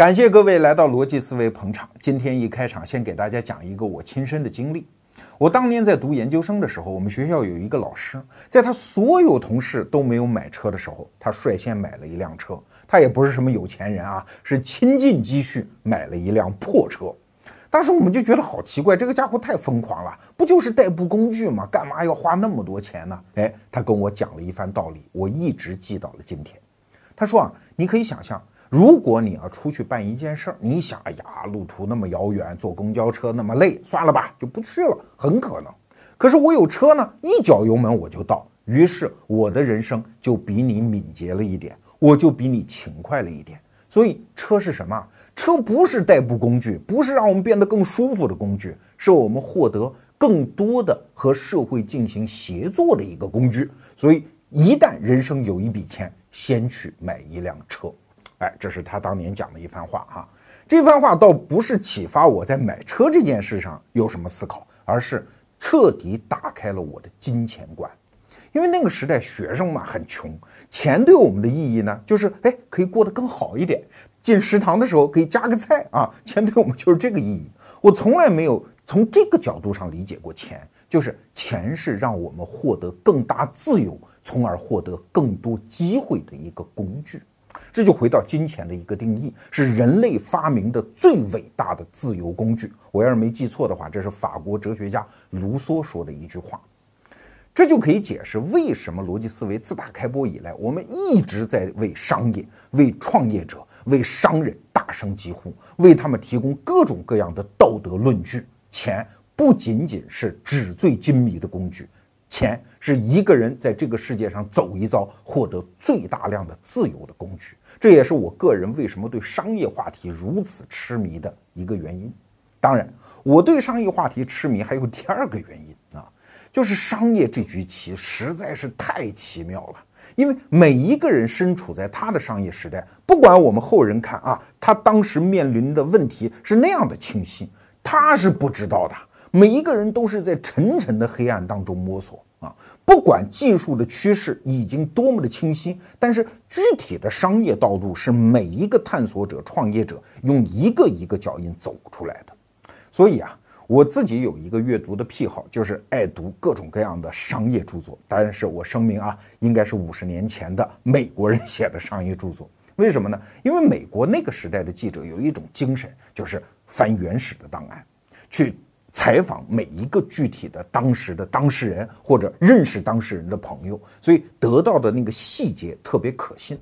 感谢各位来到逻辑思维捧场。今天一开场，先给大家讲一个我亲身的经历。我当年在读研究生的时候，我们学校有一个老师，在他所有同事都没有买车的时候，他率先买了一辆车。他也不是什么有钱人啊，是倾尽积蓄买了一辆破车。当时我们就觉得好奇怪，这个家伙太疯狂了，不就是代步工具吗？干嘛要花那么多钱呢？哎，他跟我讲了一番道理，我一直记到了今天。他说啊，你可以想象，如果你要出去办一件事儿，你想，哎呀，路途那么遥远，坐公交车那么累，算了吧，就不去了，很可能。可是我有车呢，一脚油门我就到，于是我的人生就比你敏捷了一点，我就比你勤快了一点。所以车是什么？车不是代步工具，不是让我们变得更舒服的工具，是我们获得更多的和社会进行协作的一个工具。所以，一旦人生有一笔钱，先去买一辆车。哎，这是他当年讲的一番话哈。这番话倒不是启发我在买车这件事上有什么思考，而是彻底打开了我的金钱观。因为那个时代学生嘛很穷，钱对我们的意义呢，就是哎可以过得更好一点。进食堂的时候可以加个菜啊，钱对我们就是这个意义。我从来没有从这个角度上理解过钱，就是钱是让我们获得更大自由，从而获得更多机会的一个工具。这就回到金钱的一个定义，是人类发明的最伟大的自由工具。我要是没记错的话，这是法国哲学家卢梭说的一句话。这就可以解释为什么逻辑思维自打开播以来，我们一直在为商业、为创业者、为商人大声疾呼，为他们提供各种各样的道德论据。钱不仅仅是纸醉金迷的工具，钱是一个人在这个世界上走一遭获得最大量的自由的工具。这也是我个人为什么对商业话题如此痴迷的一个原因。当然，我对商业话题痴迷还有第二个原因啊。就是商业这局棋实在是太奇妙了，因为每一个人身处在他的商业时代，不管我们后人看啊，他当时面临的问题是那样的清晰，他是不知道的。每一个人都是在沉沉的黑暗当中摸索啊，不管技术的趋势已经多么的清晰，但是具体的商业道路是每一个探索者、创业者用一个一个脚印走出来的。所以啊。我自己有一个阅读的癖好，就是爱读各种各样的商业著作。但是我声明啊，应该是五十年前的美国人写的商业著作。为什么呢？因为美国那个时代的记者有一种精神，就是翻原始的档案，去采访每一个具体的当时的当事人或者认识当事人的朋友，所以得到的那个细节特别可信。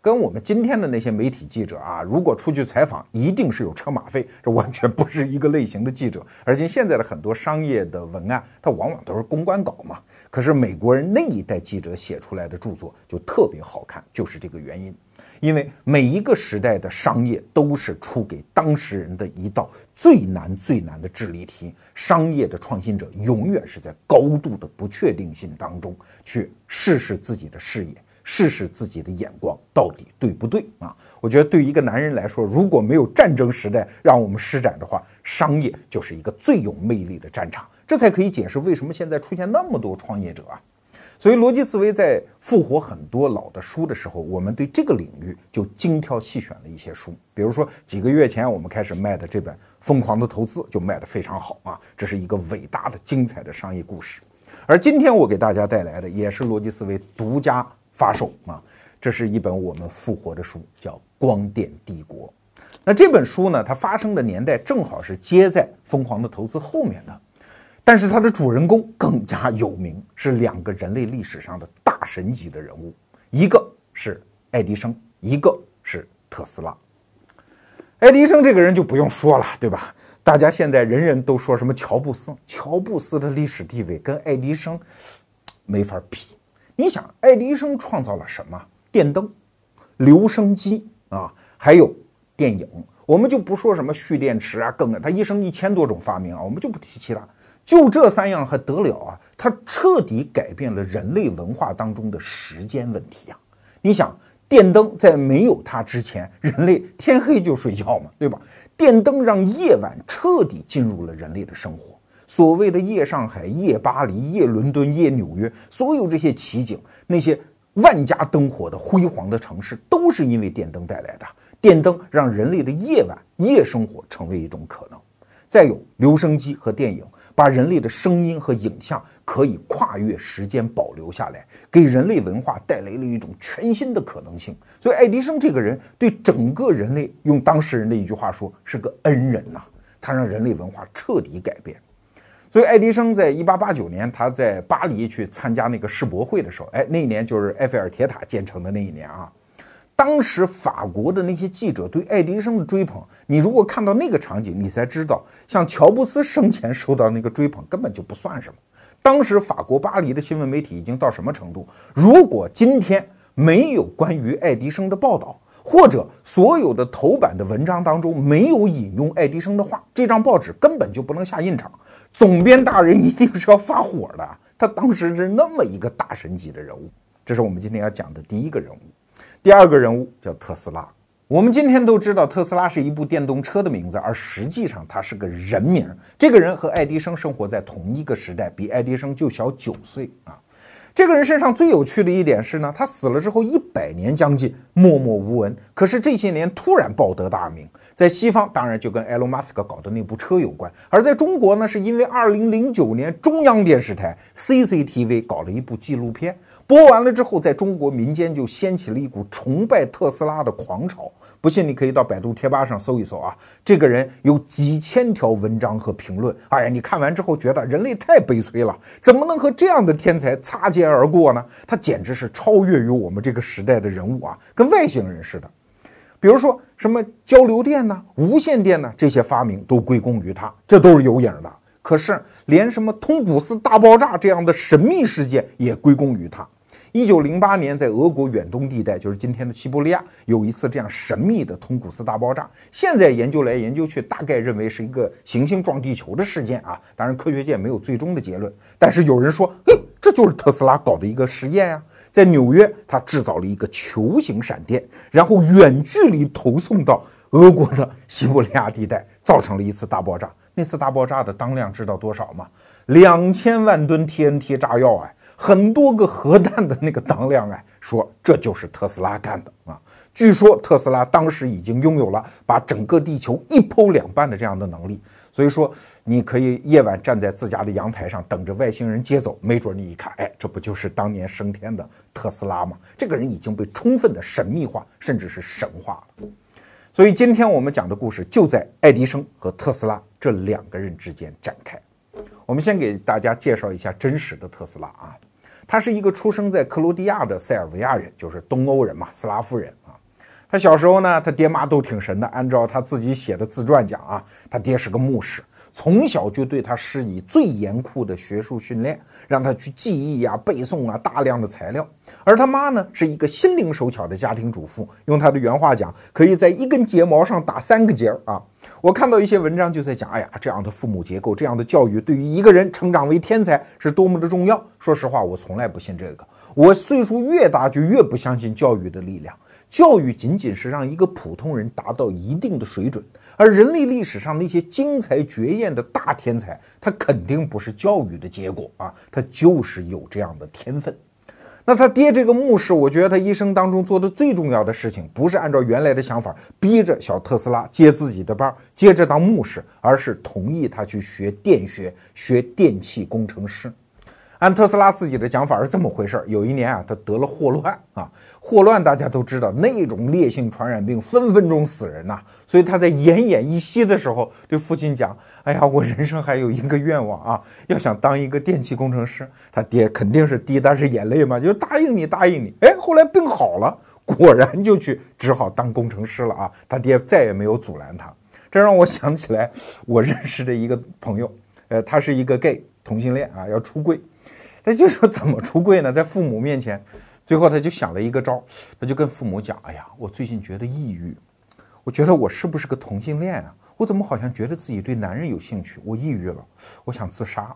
跟我们今天的那些媒体记者啊，如果出去采访，一定是有车马费，这完全不是一个类型的记者。而且现在的很多商业的文案，它往往都是公关稿嘛。可是美国人那一代记者写出来的著作就特别好看，就是这个原因。因为每一个时代的商业都是出给当事人的一道最难最难的智力题。商业的创新者永远是在高度的不确定性当中去试试自己的视野。试试自己的眼光到底对不对啊？我觉得对于一个男人来说，如果没有战争时代让我们施展的话，商业就是一个最有魅力的战场。这才可以解释为什么现在出现那么多创业者啊。所以逻辑思维在复活很多老的书的时候，我们对这个领域就精挑细选了一些书。比如说几个月前我们开始卖的这本《疯狂的投资》就卖得非常好啊，这是一个伟大的、精彩的商业故事。而今天我给大家带来的也是逻辑思维独家。发售啊！这是一本我们复活的书，叫《光电帝国》。那这本书呢，它发生的年代正好是接在《疯狂的投资》后面的，但是它的主人公更加有名，是两个人类历史上的大神级的人物，一个是爱迪生，一个是特斯拉。爱迪生这个人就不用说了，对吧？大家现在人人都说什么乔布斯，乔布斯的历史地位跟爱迪生没法比。你想，爱迪生创造了什么？电灯、留声机啊，还有电影。我们就不说什么蓄电池啊，更他一生一千多种发明啊，我们就不提其他。就这三样还得了啊？他彻底改变了人类文化当中的时间问题啊！你想，电灯在没有它之前，人类天黑就睡觉嘛，对吧？电灯让夜晚彻底进入了人类的生活。所谓的夜上海、夜巴黎、夜伦敦、夜纽约，所有这些奇景，那些万家灯火的辉煌的城市，都是因为电灯带来的。电灯让人类的夜晚夜生活成为一种可能。再有留声机和电影，把人类的声音和影像可以跨越时间保留下来，给人类文化带来了一种全新的可能性。所以，爱迪生这个人对整个人类，用当事人的一句话说，是个恩人呐。他让人类文化彻底改变。所以，爱迪生在一八八九年，他在巴黎去参加那个世博会的时候，哎，那一年就是埃菲尔铁塔建成的那一年啊。当时法国的那些记者对爱迪生的追捧，你如果看到那个场景，你才知道，像乔布斯生前受到那个追捧根本就不算什么。当时法国巴黎的新闻媒体已经到什么程度？如果今天没有关于爱迪生的报道，或者所有的头版的文章当中没有引用爱迪生的话，这张报纸根本就不能下印厂。总编大人一定是要发火的。他当时是那么一个大神级的人物，这是我们今天要讲的第一个人物。第二个人物叫特斯拉。我们今天都知道特斯拉是一部电动车的名字，而实际上他是个人名。这个人和爱迪生生活在同一个时代，比爱迪生就小九岁啊。这个人身上最有趣的一点是呢，他死了之后一百年将近默默无闻，可是这些年突然报得大名。在西方当然就跟埃隆·马斯克搞的那部车有关，而在中国呢，是因为二零零九年中央电视台 CCTV 搞了一部纪录片，播完了之后，在中国民间就掀起了一股崇拜特斯拉的狂潮。不信你可以到百度贴吧上搜一搜啊，这个人有几千条文章和评论。哎呀，你看完之后觉得人类太悲催了，怎么能和这样的天才擦肩而过呢？他简直是超越于我们这个时代的人物啊，跟外星人似的。比如说什么交流电呢、无线电呢，这些发明都归功于他，这都是有影的。可是连什么通古斯大爆炸这样的神秘事件也归功于他。一九零八年，在俄国远东地带，就是今天的西伯利亚，有一次这样神秘的通古斯大爆炸。现在研究来研究去，大概认为是一个行星撞地球的事件啊。当然，科学界没有最终的结论。但是有人说，嘿，这就是特斯拉搞的一个实验呀。在纽约，他制造了一个球形闪电，然后远距离投送到俄国的西伯利亚地带，造成了一次大爆炸。那次大爆炸的当量知道多少吗？两千万吨 TNT 炸药啊！很多个核弹的那个当量哎，说这就是特斯拉干的啊！据说特斯拉当时已经拥有了把整个地球一剖两半的这样的能力，所以说你可以夜晚站在自家的阳台上等着外星人接走，没准你一看，哎，这不就是当年升天的特斯拉吗？这个人已经被充分的神秘化，甚至是神化了。所以今天我们讲的故事就在爱迪生和特斯拉这两个人之间展开。我们先给大家介绍一下真实的特斯拉啊。他是一个出生在克罗地亚的塞尔维亚人，就是东欧人嘛，斯拉夫人。他小时候呢，他爹妈都挺神的。按照他自己写的自传讲啊，他爹是个牧师，从小就对他施以最严酷的学术训练，让他去记忆啊、背诵啊大量的材料。而他妈呢，是一个心灵手巧的家庭主妇，用他的原话讲，可以在一根睫毛上打三个结儿啊。我看到一些文章就在讲，哎呀，这样的父母结构，这样的教育，对于一个人成长为天才是多么的重要。说实话，我从来不信这个。我岁数越大，就越不相信教育的力量。教育仅仅是让一个普通人达到一定的水准，而人类历史上那些惊才绝艳的大天才，他肯定不是教育的结果啊，他就是有这样的天分。那他爹这个牧师，我觉得他一生当中做的最重要的事情，不是按照原来的想法逼着小特斯拉接自己的班，接着当牧师，而是同意他去学电学，学电气工程师。按特斯拉自己的讲法是这么回事儿。有一年啊，他得了霍乱啊，霍乱大家都知道，那种烈性传染病分分钟死人呐。所以他在奄奄一息的时候，对父亲讲：“哎呀，我人生还有一个愿望啊，要想当一个电气工程师。”他爹肯定是滴答是眼泪嘛，就答应你，答应你。哎，后来病好了，果然就去只好当工程师了啊。他爹再也没有阻拦他。这让我想起来我认识的一个朋友，呃，他是一个 gay 同性恋啊，要出柜。他就说怎么出柜呢？在父母面前，最后他就想了一个招，他就跟父母讲：“哎呀，我最近觉得抑郁，我觉得我是不是个同性恋啊？我怎么好像觉得自己对男人有兴趣？我抑郁了，我想自杀。”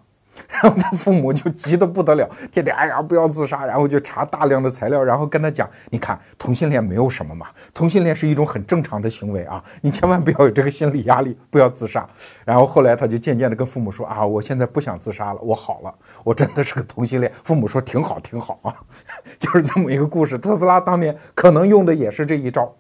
然后他父母就急得不得了，天天哎呀不要自杀，然后就查大量的材料，然后跟他讲，你看同性恋没有什么嘛，同性恋是一种很正常的行为啊，你千万不要有这个心理压力，不要自杀。然后后来他就渐渐的跟父母说啊，我现在不想自杀了，我好了，我真的是个同性恋。父母说挺好挺好啊，就是这么一个故事。特斯拉当年可能用的也是这一招。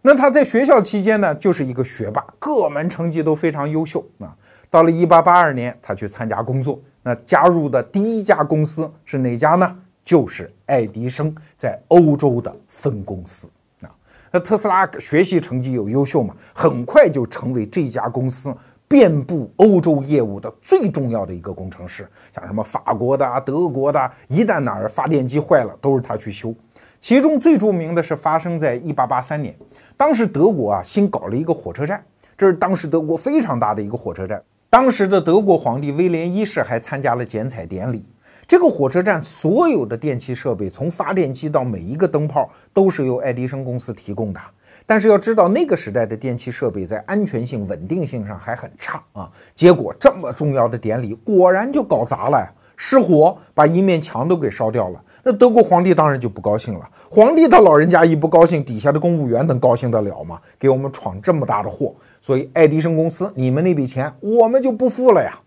那他在学校期间呢，就是一个学霸，各门成绩都非常优秀啊。到了一八八二年，他去参加工作。那加入的第一家公司是哪家呢？就是爱迪生在欧洲的分公司啊。那特斯拉学习成绩又优秀嘛，很快就成为这家公司遍布欧洲业务的最重要的一个工程师。像什么法国的、德国的，一旦哪儿发电机坏了，都是他去修。其中最著名的是发生在一八八三年，当时德国啊新搞了一个火车站，这是当时德国非常大的一个火车站。当时的德国皇帝威廉一世还参加了剪彩典礼。这个火车站所有的电气设备，从发电机到每一个灯泡，都是由爱迪生公司提供的。但是要知道，那个时代的电气设备在安全性、稳定性上还很差啊。结果这么重要的典礼，果然就搞砸了！失火，把一面墙都给烧掉了。那德国皇帝当然就不高兴了。皇帝他老人家一不高兴，底下的公务员能高兴得了吗？给我们闯这么大的祸，所以爱迪生公司，你们那笔钱我们就不付了呀。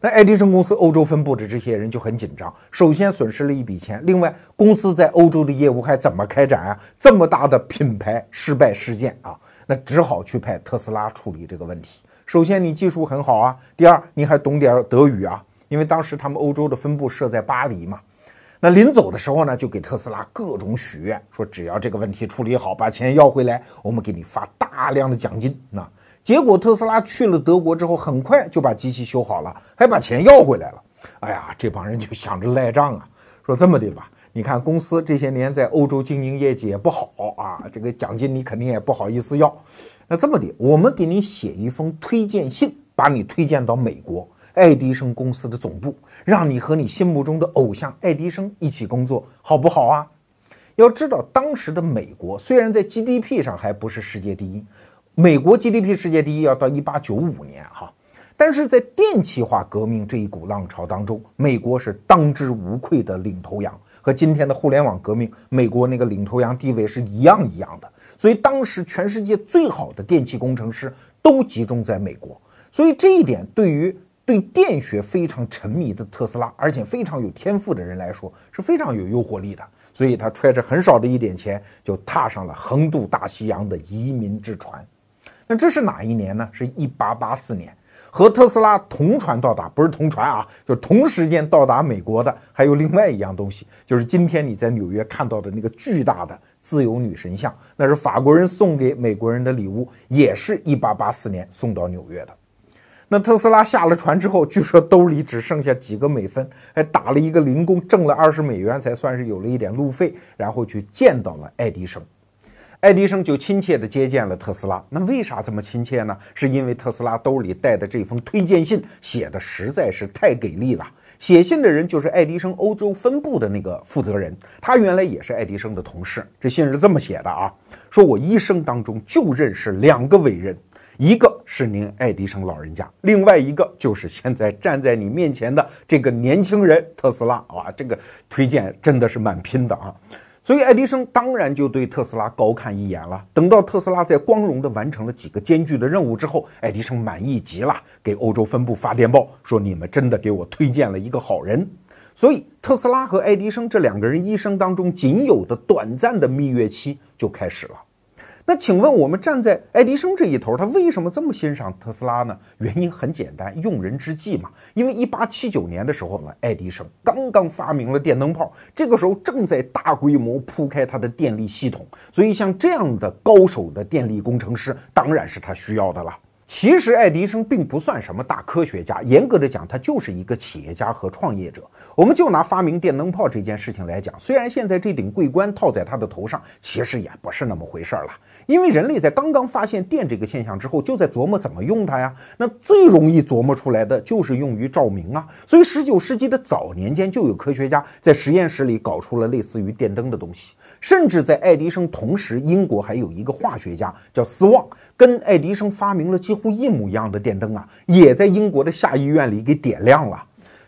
那爱迪生公司欧洲分部的这些人就很紧张，首先损失了一笔钱，另外公司在欧洲的业务还怎么开展啊？这么大的品牌失败事件啊，那只好去派特斯拉处理这个问题。首先你技术很好啊，第二你还懂点德语啊，因为当时他们欧洲的分部设在巴黎嘛。那临走的时候呢，就给特斯拉各种许愿，说只要这个问题处理好，把钱要回来，我们给你发大量的奖金。那结果特斯拉去了德国之后，很快就把机器修好了，还把钱要回来了。哎呀，这帮人就想着赖账啊，说这么的吧，你看公司这些年在欧洲经营业绩也不好啊，这个奖金你肯定也不好意思要。那这么的，我们给你写一封推荐信，把你推荐到美国。爱迪生公司的总部，让你和你心目中的偶像爱迪生一起工作，好不好啊？要知道，当时的美国虽然在 GDP 上还不是世界第一，美国 GDP 世界第一要到一八九五年哈，但是在电气化革命这一股浪潮当中，美国是当之无愧的领头羊，和今天的互联网革命，美国那个领头羊地位是一样一样的。所以当时全世界最好的电气工程师都集中在美国，所以这一点对于。对电学非常沉迷的特斯拉，而且非常有天赋的人来说，是非常有诱惑力的。所以他揣着很少的一点钱，就踏上了横渡大西洋的移民之船。那这是哪一年呢？是一八八四年。和特斯拉同船到达，不是同船啊，就同时间到达美国的，还有另外一样东西，就是今天你在纽约看到的那个巨大的自由女神像，那是法国人送给美国人的礼物，也是一八八四年送到纽约的。那特斯拉下了船之后，据说兜里只剩下几个美分，还打了一个零工，挣了二十美元，才算是有了一点路费，然后去见到了爱迪生。爱迪生就亲切地接见了特斯拉。那为啥这么亲切呢？是因为特斯拉兜里带的这封推荐信写的实在是太给力了。写信的人就是爱迪生欧洲分部的那个负责人，他原来也是爱迪生的同事。这信是这么写的啊，说我一生当中就认识两个伟人。一个是您爱迪生老人家，另外一个就是现在站在你面前的这个年轻人特斯拉啊，这个推荐真的是蛮拼的啊，所以爱迪生当然就对特斯拉高看一眼了。等到特斯拉在光荣地完成了几个艰巨的任务之后，爱迪生满意极了，给欧洲分部发电报说：“你们真的给我推荐了一个好人。”所以特斯拉和爱迪生这两个人一生当中仅有的短暂的蜜月期就开始了。那请问我们站在爱迪生这一头，他为什么这么欣赏特斯拉呢？原因很简单，用人之际嘛。因为一八七九年的时候呢，爱迪生刚刚发明了电灯泡，这个时候正在大规模铺开他的电力系统，所以像这样的高手的电力工程师，当然是他需要的了。其实爱迪生并不算什么大科学家，严格的讲，他就是一个企业家和创业者。我们就拿发明电灯泡这件事情来讲，虽然现在这顶桂冠套在他的头上，其实也不是那么回事儿了。因为人类在刚刚发现电这个现象之后，就在琢磨怎么用它呀。那最容易琢磨出来的就是用于照明啊。所以十九世纪的早年间，就有科学家在实验室里搞出了类似于电灯的东西。甚至在爱迪生同时，英国还有一个化学家叫斯旺，跟爱迪生发明了几乎一模一样的电灯啊，也在英国的下议院里给点亮了。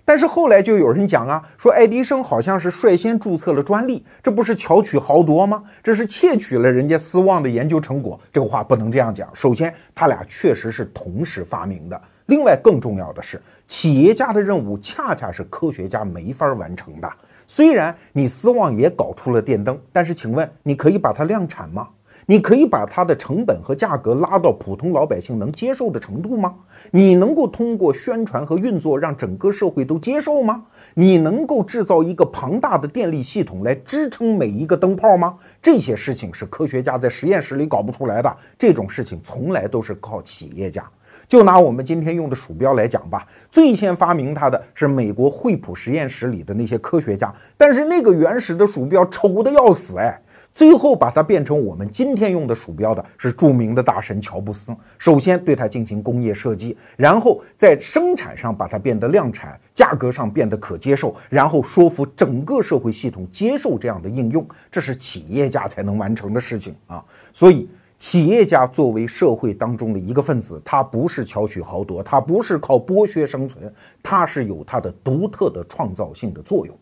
但是后来就有人讲啊，说爱迪生好像是率先注册了专利，这不是巧取豪夺吗？这是窃取了人家斯旺的研究成果。这个话不能这样讲。首先，他俩确实是同时发明的。另外，更重要的是，企业家的任务恰恰是科学家没法完成的。虽然你斯旺也搞出了电灯，但是请问，你可以把它量产吗？你可以把它的成本和价格拉到普通老百姓能接受的程度吗？你能够通过宣传和运作让整个社会都接受吗？你能够制造一个庞大的电力系统来支撑每一个灯泡吗？这些事情是科学家在实验室里搞不出来的，这种事情从来都是靠企业家。就拿我们今天用的鼠标来讲吧，最先发明它的是美国惠普实验室里的那些科学家，但是那个原始的鼠标丑的要死，哎。最后把它变成我们今天用的鼠标的是著名的大神乔布斯。首先对它进行工业设计，然后在生产上把它变得量产，价格上变得可接受，然后说服整个社会系统接受这样的应用，这是企业家才能完成的事情啊！所以，企业家作为社会当中的一个分子，他不是巧取豪夺，他不是靠剥削生存，他是有他的独特的创造性的作用。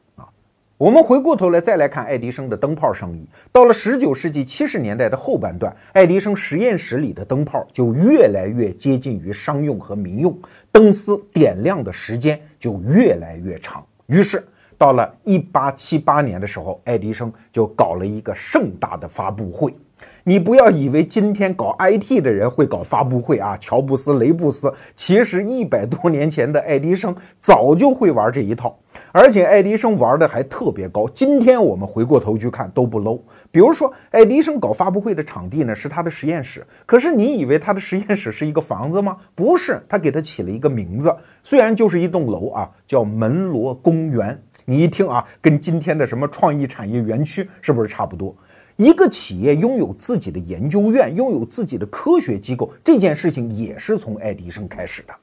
我们回过头来再来看爱迪生的灯泡生意。到了十九世纪七十年代的后半段，爱迪生实验室里的灯泡就越来越接近于商用和民用，灯丝点亮的时间就越来越长。于是，到了一八七八年的时候，爱迪生就搞了一个盛大的发布会。你不要以为今天搞 IT 的人会搞发布会啊，乔布斯、雷布斯，其实一百多年前的爱迪生早就会玩这一套，而且爱迪生玩的还特别高。今天我们回过头去看都不 low。比如说，爱迪生搞发布会的场地呢是他的实验室，可是你以为他的实验室是一个房子吗？不是，他给他起了一个名字，虽然就是一栋楼啊，叫门罗公园。你一听啊，跟今天的什么创意产业园区是不是差不多？一个企业拥有自己的研究院，拥有自己的科学机构，这件事情也是从爱迪生开始的。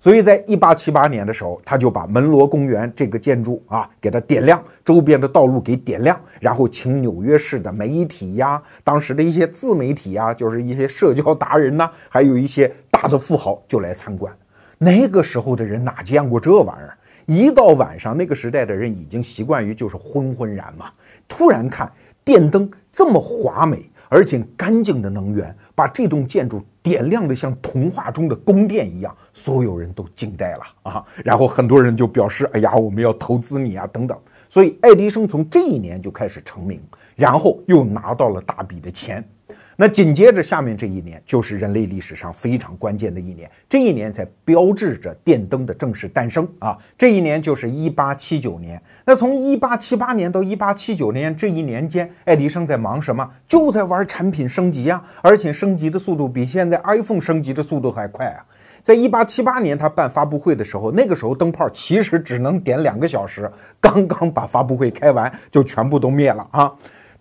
所以在一八七八年的时候，他就把门罗公园这个建筑啊给它点亮，周边的道路给点亮，然后请纽约市的媒体呀，当时的一些自媒体呀，就是一些社交达人呐，还有一些大的富豪就来参观。那个时候的人哪见过这玩意儿？一到晚上，那个时代的人已经习惯于就是昏昏然嘛，突然看电灯。这么华美而且干净的能源，把这栋建筑点亮的像童话中的宫殿一样，所有人都惊呆了啊！然后很多人就表示：“哎呀，我们要投资你啊！”等等。所以爱迪生从这一年就开始成名，然后又拿到了大笔的钱。那紧接着下面这一年就是人类历史上非常关键的一年，这一年才标志着电灯的正式诞生啊！这一年就是一八七九年。那从一八七八年到一八七九年这一年间，爱迪生在忙什么？就在玩产品升级啊！而且升级的速度比现在 iPhone 升级的速度还快啊！在一八七八年他办发布会的时候，那个时候灯泡其实只能点两个小时，刚刚把发布会开完就全部都灭了啊！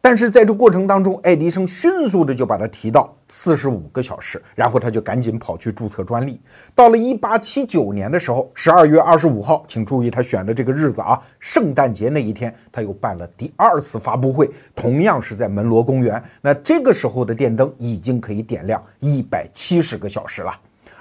但是在这过程当中，爱迪生迅速的就把它提到四十五个小时，然后他就赶紧跑去注册专利。到了一八七九年的时候，十二月二十五号，请注意他选的这个日子啊，圣诞节那一天，他又办了第二次发布会，同样是在门罗公园。那这个时候的电灯已经可以点亮一百七十个小时了。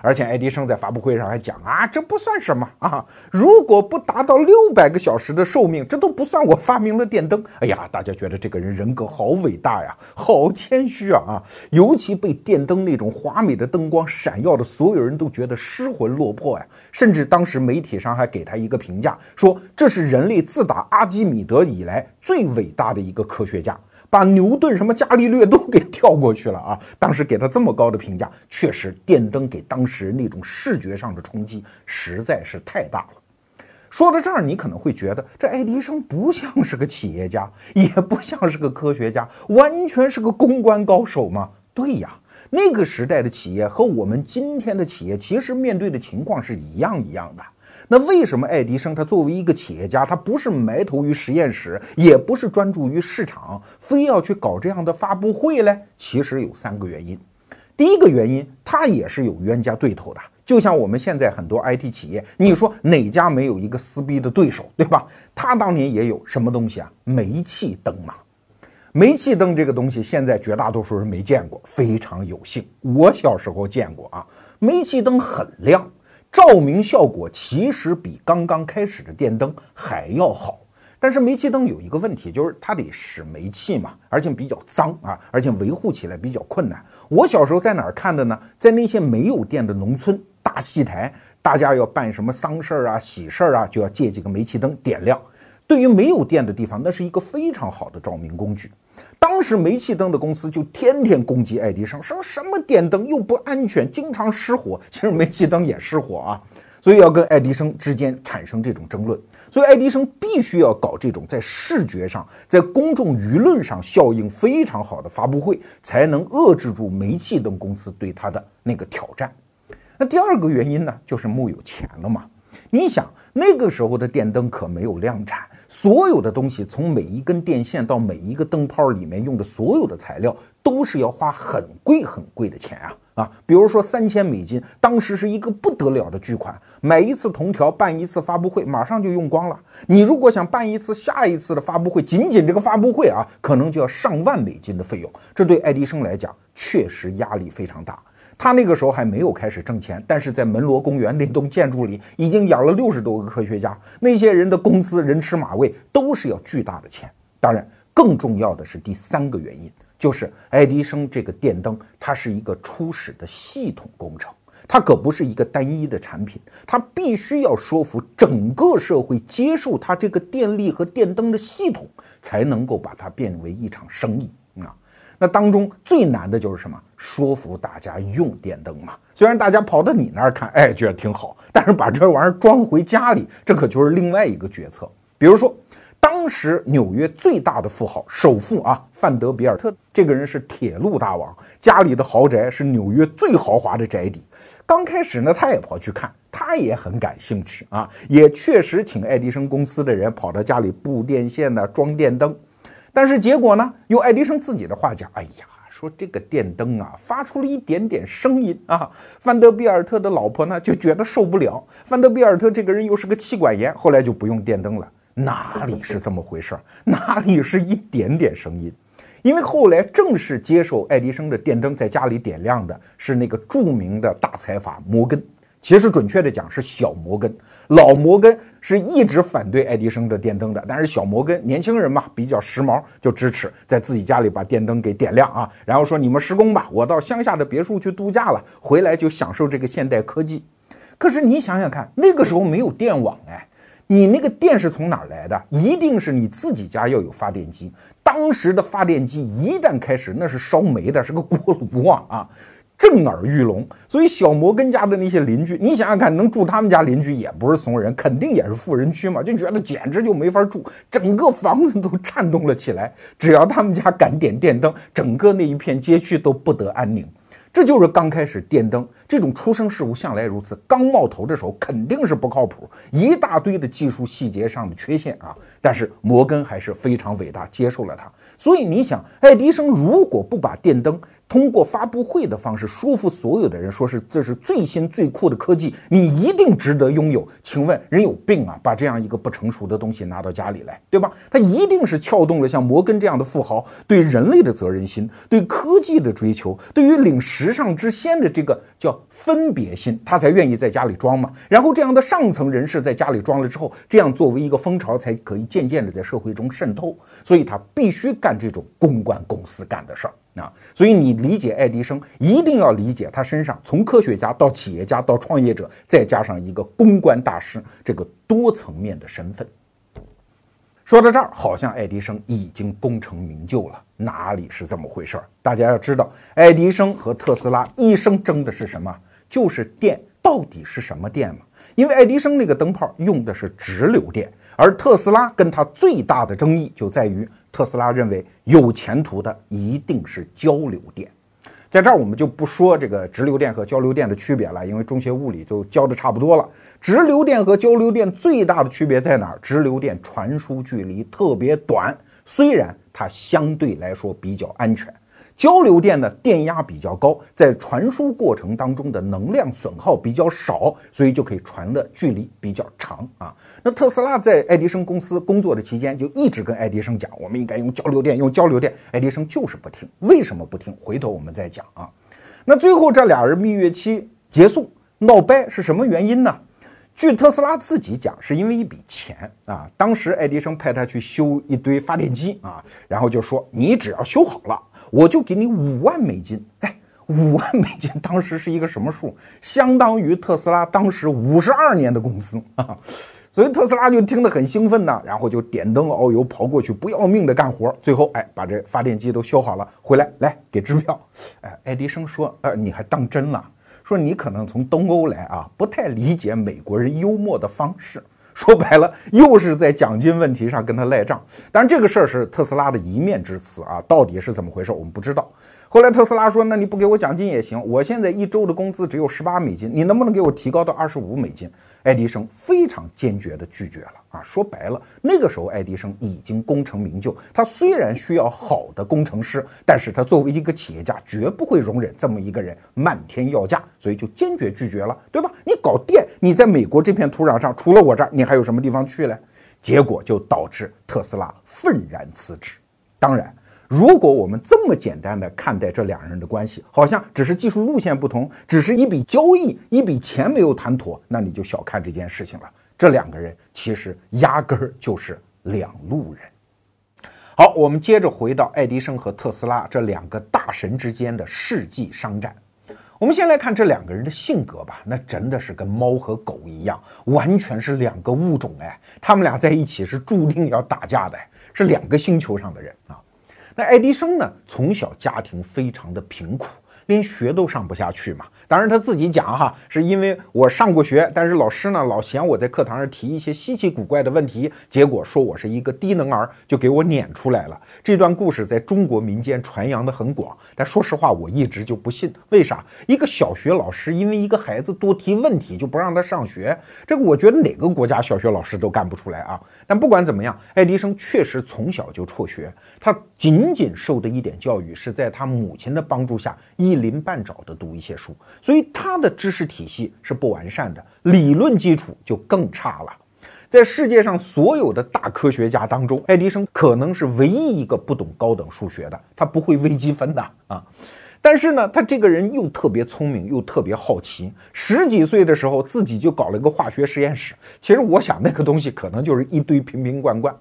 而且爱迪生在发布会上还讲啊，这不算什么啊！如果不达到六百个小时的寿命，这都不算我发明了电灯。哎呀，大家觉得这个人人格好伟大呀，好谦虚啊啊！尤其被电灯那种华美的灯光闪耀的，所有人都觉得失魂落魄呀。甚至当时媒体上还给他一个评价，说这是人类自打阿基米德以来最伟大的一个科学家。把牛顿、什么伽利略都给跳过去了啊！当时给他这么高的评价，确实电灯给当时那种视觉上的冲击实在是太大了。说到这儿，你可能会觉得这爱迪生不像是个企业家，也不像是个科学家，完全是个公关高手吗？对呀，那个时代的企业和我们今天的企业其实面对的情况是一样一样的。那为什么爱迪生他作为一个企业家，他不是埋头于实验室，也不是专注于市场，非要去搞这样的发布会嘞？其实有三个原因。第一个原因，他也是有冤家对头的，就像我们现在很多 IT 企业，你说哪家没有一个撕逼的对手，对吧？他当年也有什么东西啊？煤气灯嘛。煤气灯这个东西，现在绝大多数人没见过，非常有幸，我小时候见过啊。煤气灯很亮。照明效果其实比刚刚开始的电灯还要好。但是煤气灯有一个问题，就是它得使煤气嘛，而且比较脏啊，而且维护起来比较困难。我小时候在哪儿看的呢？在那些没有电的农村，大戏台，大家要办什么丧事儿啊、喜事儿啊，就要借几个煤气灯点亮。对于没有电的地方，那是一个非常好的照明工具。当时煤气灯的公司就天天攻击爱迪生，说什么电灯又不安全，经常失火。其实煤气灯也失火啊。所以要跟爱迪生之间产生这种争论，所以爱迪生必须要搞这种在视觉上、在公众舆论上效应非常好的发布会，才能遏制住煤气灯公司对他的那个挑战。那第二个原因呢，就是木有钱了嘛。你想那个时候的电灯可没有量产，所有的东西从每一根电线到每一个灯泡里面用的所有的材料，都是要花很贵很贵的钱啊。啊，比如说三千美金，当时是一个不得了的巨款，买一次铜条办一次发布会，马上就用光了。你如果想办一次下一次的发布会，仅仅这个发布会啊，可能就要上万美金的费用。这对爱迪生来讲确实压力非常大。他那个时候还没有开始挣钱，但是在门罗公园那栋建筑里已经养了六十多个科学家，那些人的工资人吃马喂，都是要巨大的钱。当然，更重要的是第三个原因。就是爱迪生这个电灯，它是一个初始的系统工程，它可不是一个单一的产品，它必须要说服整个社会接受它这个电力和电灯的系统，才能够把它变为一场生意。那当中最难的就是什么？说服大家用电灯嘛。虽然大家跑到你那儿看，哎，觉得挺好，但是把这玩意儿装回家里，这可就是另外一个决策。比如说。当时纽约最大的富豪、首富啊，范德比尔特这个人是铁路大王，家里的豪宅是纽约最豪华的宅邸。刚开始呢，他也跑去看，他也很感兴趣啊，也确实请爱迪生公司的人跑到家里布电线呢、装电灯。但是结果呢，用爱迪生自己的话讲，哎呀，说这个电灯啊，发出了一点点声音啊。范德比尔特的老婆呢就觉得受不了，范德比尔特这个人又是个气管炎，后来就不用电灯了。哪里是这么回事儿？哪里是一点点声音？因为后来正式接受爱迪生的电灯在家里点亮的是那个著名的大财阀摩根。其实准确的讲是小摩根，老摩根是一直反对爱迪生的电灯的。但是小摩根年轻人嘛，比较时髦，就支持在自己家里把电灯给点亮啊。然后说你们施工吧，我到乡下的别墅去度假了，回来就享受这个现代科技。可是你想想看，那个时候没有电网哎。你那个电是从哪儿来的？一定是你自己家要有发电机。当时的发电机一旦开始，那是烧煤的，是个锅炉啊啊，震耳欲聋。所以小摩根家的那些邻居，你想想看，能住他们家邻居也不是怂人，肯定也是富人区嘛，就觉得简直就没法住，整个房子都颤动了起来。只要他们家敢点电灯，整个那一片街区都不得安宁。这就是刚开始电灯这种出生事物向来如此，刚冒头的时候肯定是不靠谱，一大堆的技术细节上的缺陷啊。但是摩根还是非常伟大，接受了它。所以你想，爱迪生如果不把电灯通过发布会的方式说服所有的人，说是这是最新最酷的科技，你一定值得拥有。请问人有病啊？把这样一个不成熟的东西拿到家里来，对吧？他一定是撬动了像摩根这样的富豪对人类的责任心，对科技的追求，对于领时时尚之先的这个叫分别心，他才愿意在家里装嘛。然后这样的上层人士在家里装了之后，这样作为一个风潮才可以渐渐的在社会中渗透。所以他必须干这种公关公司干的事儿。啊，所以你理解爱迪生，一定要理解他身上从科学家到企业家到创业者，再加上一个公关大师这个多层面的身份。说到这儿，好像爱迪生已经功成名就了，哪里是这么回事儿？大家要知道，爱迪生和特斯拉一生争的是什么？就是电到底是什么电嘛？因为爱迪生那个灯泡用的是直流电，而特斯拉跟他最大的争议就在于。特斯拉认为有前途的一定是交流电，在这儿我们就不说这个直流电和交流电的区别了，因为中学物理都教的差不多了。直流电和交流电最大的区别在哪儿？直流电传输距离特别短，虽然它相对来说比较安全。交流电的电压比较高，在传输过程当中的能量损耗比较少，所以就可以传的距离比较长啊。那特斯拉在爱迪生公司工作的期间，就一直跟爱迪生讲，我们应该用交流电，用交流电。爱迪生就是不听，为什么不听？回头我们再讲啊。那最后这俩人蜜月期结束。闹掰是什么原因呢？据特斯拉自己讲，是因为一笔钱啊。当时爱迪生派他去修一堆发电机啊，然后就说你只要修好了，我就给你五万美金。哎，五万美金当时是一个什么数？相当于特斯拉当时五十二年的工资啊。所以特斯拉就听得很兴奋呢，然后就点灯熬油跑过去，不要命的干活。最后，哎，把这发电机都修好了，回来来给支票。哎，爱迪生说，呃，你还当真了？说你可能从东欧来啊，不太理解美国人幽默的方式。说白了，又是在奖金问题上跟他赖账。当然，这个事儿是特斯拉的一面之词啊，到底是怎么回事，我们不知道。后来特斯拉说，那你不给我奖金也行，我现在一周的工资只有十八美金，你能不能给我提高到二十五美金？爱迪生非常坚决地拒绝了啊！说白了，那个时候爱迪生已经功成名就，他虽然需要好的工程师，但是他作为一个企业家，绝不会容忍这么一个人漫天要价，所以就坚决拒绝了，对吧？你搞电，你在美国这片土壤上，除了我这儿，你还有什么地方去嘞？结果就导致特斯拉愤然辞职。当然。如果我们这么简单的看待这两人的关系，好像只是技术路线不同，只是一笔交易，一笔钱没有谈妥，那你就小看这件事情了。这两个人其实压根儿就是两路人。好，我们接着回到爱迪生和特斯拉这两个大神之间的世纪商战。我们先来看这两个人的性格吧，那真的是跟猫和狗一样，完全是两个物种哎，他们俩在一起是注定要打架的，是两个星球上的人啊。那爱迪生呢？从小家庭非常的贫苦，连学都上不下去嘛。当然他自己讲哈，是因为我上过学，但是老师呢老嫌我在课堂上提一些稀奇古怪的问题，结果说我是一个低能儿，就给我撵出来了。这段故事在中国民间传扬的很广，但说实话我一直就不信。为啥？一个小学老师因为一个孩子多提问题就不让他上学，这个我觉得哪个国家小学老师都干不出来啊。但不管怎么样，爱迪生确实从小就辍学，他仅仅受的一点教育是在他母亲的帮助下一鳞半爪的读一些书。所以他的知识体系是不完善的，理论基础就更差了。在世界上所有的大科学家当中，爱迪生可能是唯一一个不懂高等数学的，他不会微积分的啊。但是呢，他这个人又特别聪明，又特别好奇。十几岁的时候，自己就搞了一个化学实验室。其实我想，那个东西可能就是一堆瓶瓶罐罐。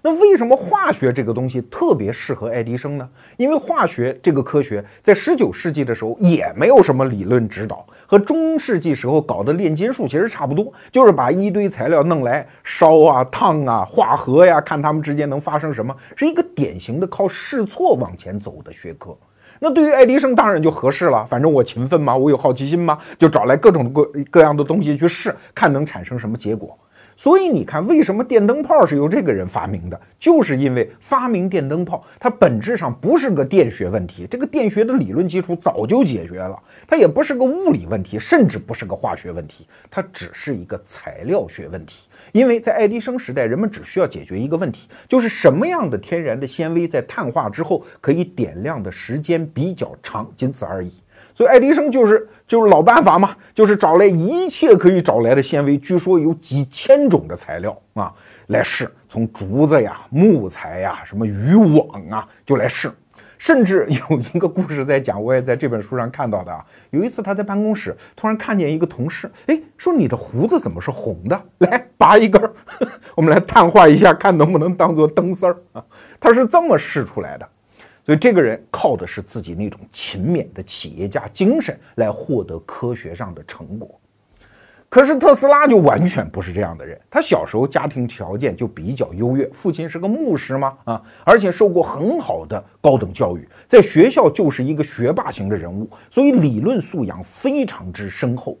那为什么化学这个东西特别适合爱迪生呢？因为化学这个科学在十九世纪的时候也没有什么理论指导，和中世纪时候搞的炼金术其实差不多，就是把一堆材料弄来烧啊、烫啊、化合呀，看它们之间能发生什么，是一个典型的靠试错往前走的学科。那对于爱迪生当然就合适了，反正我勤奋嘛，我有好奇心嘛，就找来各种各各样的东西去试，看能产生什么结果。所以你看，为什么电灯泡是由这个人发明的？就是因为发明电灯泡，它本质上不是个电学问题，这个电学的理论基础早就解决了；它也不是个物理问题，甚至不是个化学问题，它只是一个材料学问题。因为在爱迪生时代，人们只需要解决一个问题，就是什么样的天然的纤维在碳化之后可以点亮的时间比较长，仅此而已。所以爱迪生就是就是老办法嘛，就是找来一切可以找来的纤维，据说有几千种的材料啊来试，从竹子呀、木材呀、什么渔网啊就来试，甚至有一个故事在讲，我也在这本书上看到的啊。有一次他在办公室突然看见一个同事，哎，说你的胡子怎么是红的？来拔一根儿，我们来碳化一下，看能不能当做灯丝儿啊？他是这么试出来的。所以这个人靠的是自己那种勤勉的企业家精神来获得科学上的成果，可是特斯拉就完全不是这样的人。他小时候家庭条件就比较优越，父亲是个牧师嘛，啊，而且受过很好的高等教育，在学校就是一个学霸型的人物，所以理论素养非常之深厚。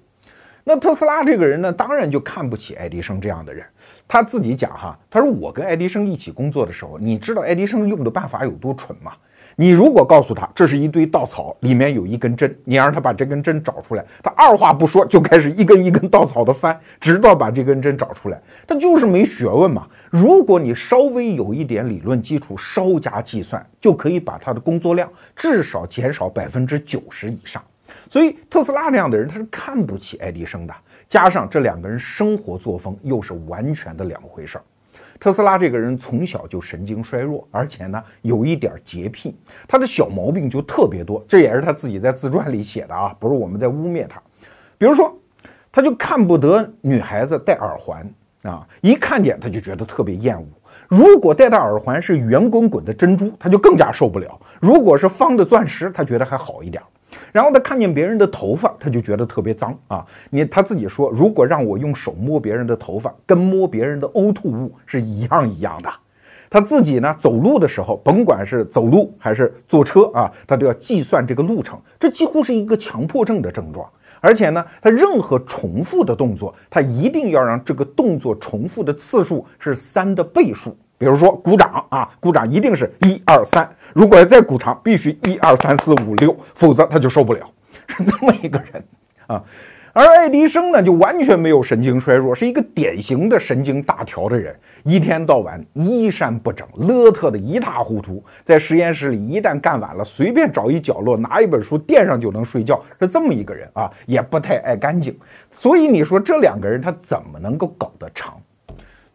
那特斯拉这个人呢，当然就看不起爱迪生这样的人。他自己讲哈，他说我跟爱迪生一起工作的时候，你知道爱迪生用的办法有多蠢吗？你如果告诉他这是一堆稻草，里面有一根针，你让他把这根针找出来，他二话不说就开始一根一根稻草的翻，直到把这根针找出来。他就是没学问嘛。如果你稍微有一点理论基础，稍加计算，就可以把他的工作量至少减少百分之九十以上。所以特斯拉那样的人，他是看不起爱迪生的。加上这两个人生活作风又是完全的两回事儿。特斯拉这个人从小就神经衰弱，而且呢有一点洁癖，他的小毛病就特别多，这也是他自己在自传里写的啊，不是我们在污蔑他。比如说，他就看不得女孩子戴耳环啊，一看见他就觉得特别厌恶。如果戴的耳环是圆滚滚的珍珠，他就更加受不了；如果是方的钻石，他觉得还好一点。然后他看见别人的头发，他就觉得特别脏啊。你他自己说，如果让我用手摸别人的头发，跟摸别人的呕吐物是一样一样的。他自己呢，走路的时候，甭管是走路还是坐车啊，他都要计算这个路程，这几乎是一个强迫症的症状。而且呢，他任何重复的动作，他一定要让这个动作重复的次数是三的倍数。比如说鼓掌啊，鼓掌一定是一二三，如果要再鼓长，必须一二三四五六，否则他就受不了。是这么一个人啊。而爱迪生呢，就完全没有神经衰弱，是一个典型的神经大条的人，一天到晚衣衫不整，邋遢的一塌糊涂，在实验室里一旦干完了，随便找一角落拿一本书垫上就能睡觉，是这么一个人啊，也不太爱干净。所以你说这两个人他怎么能够搞得长？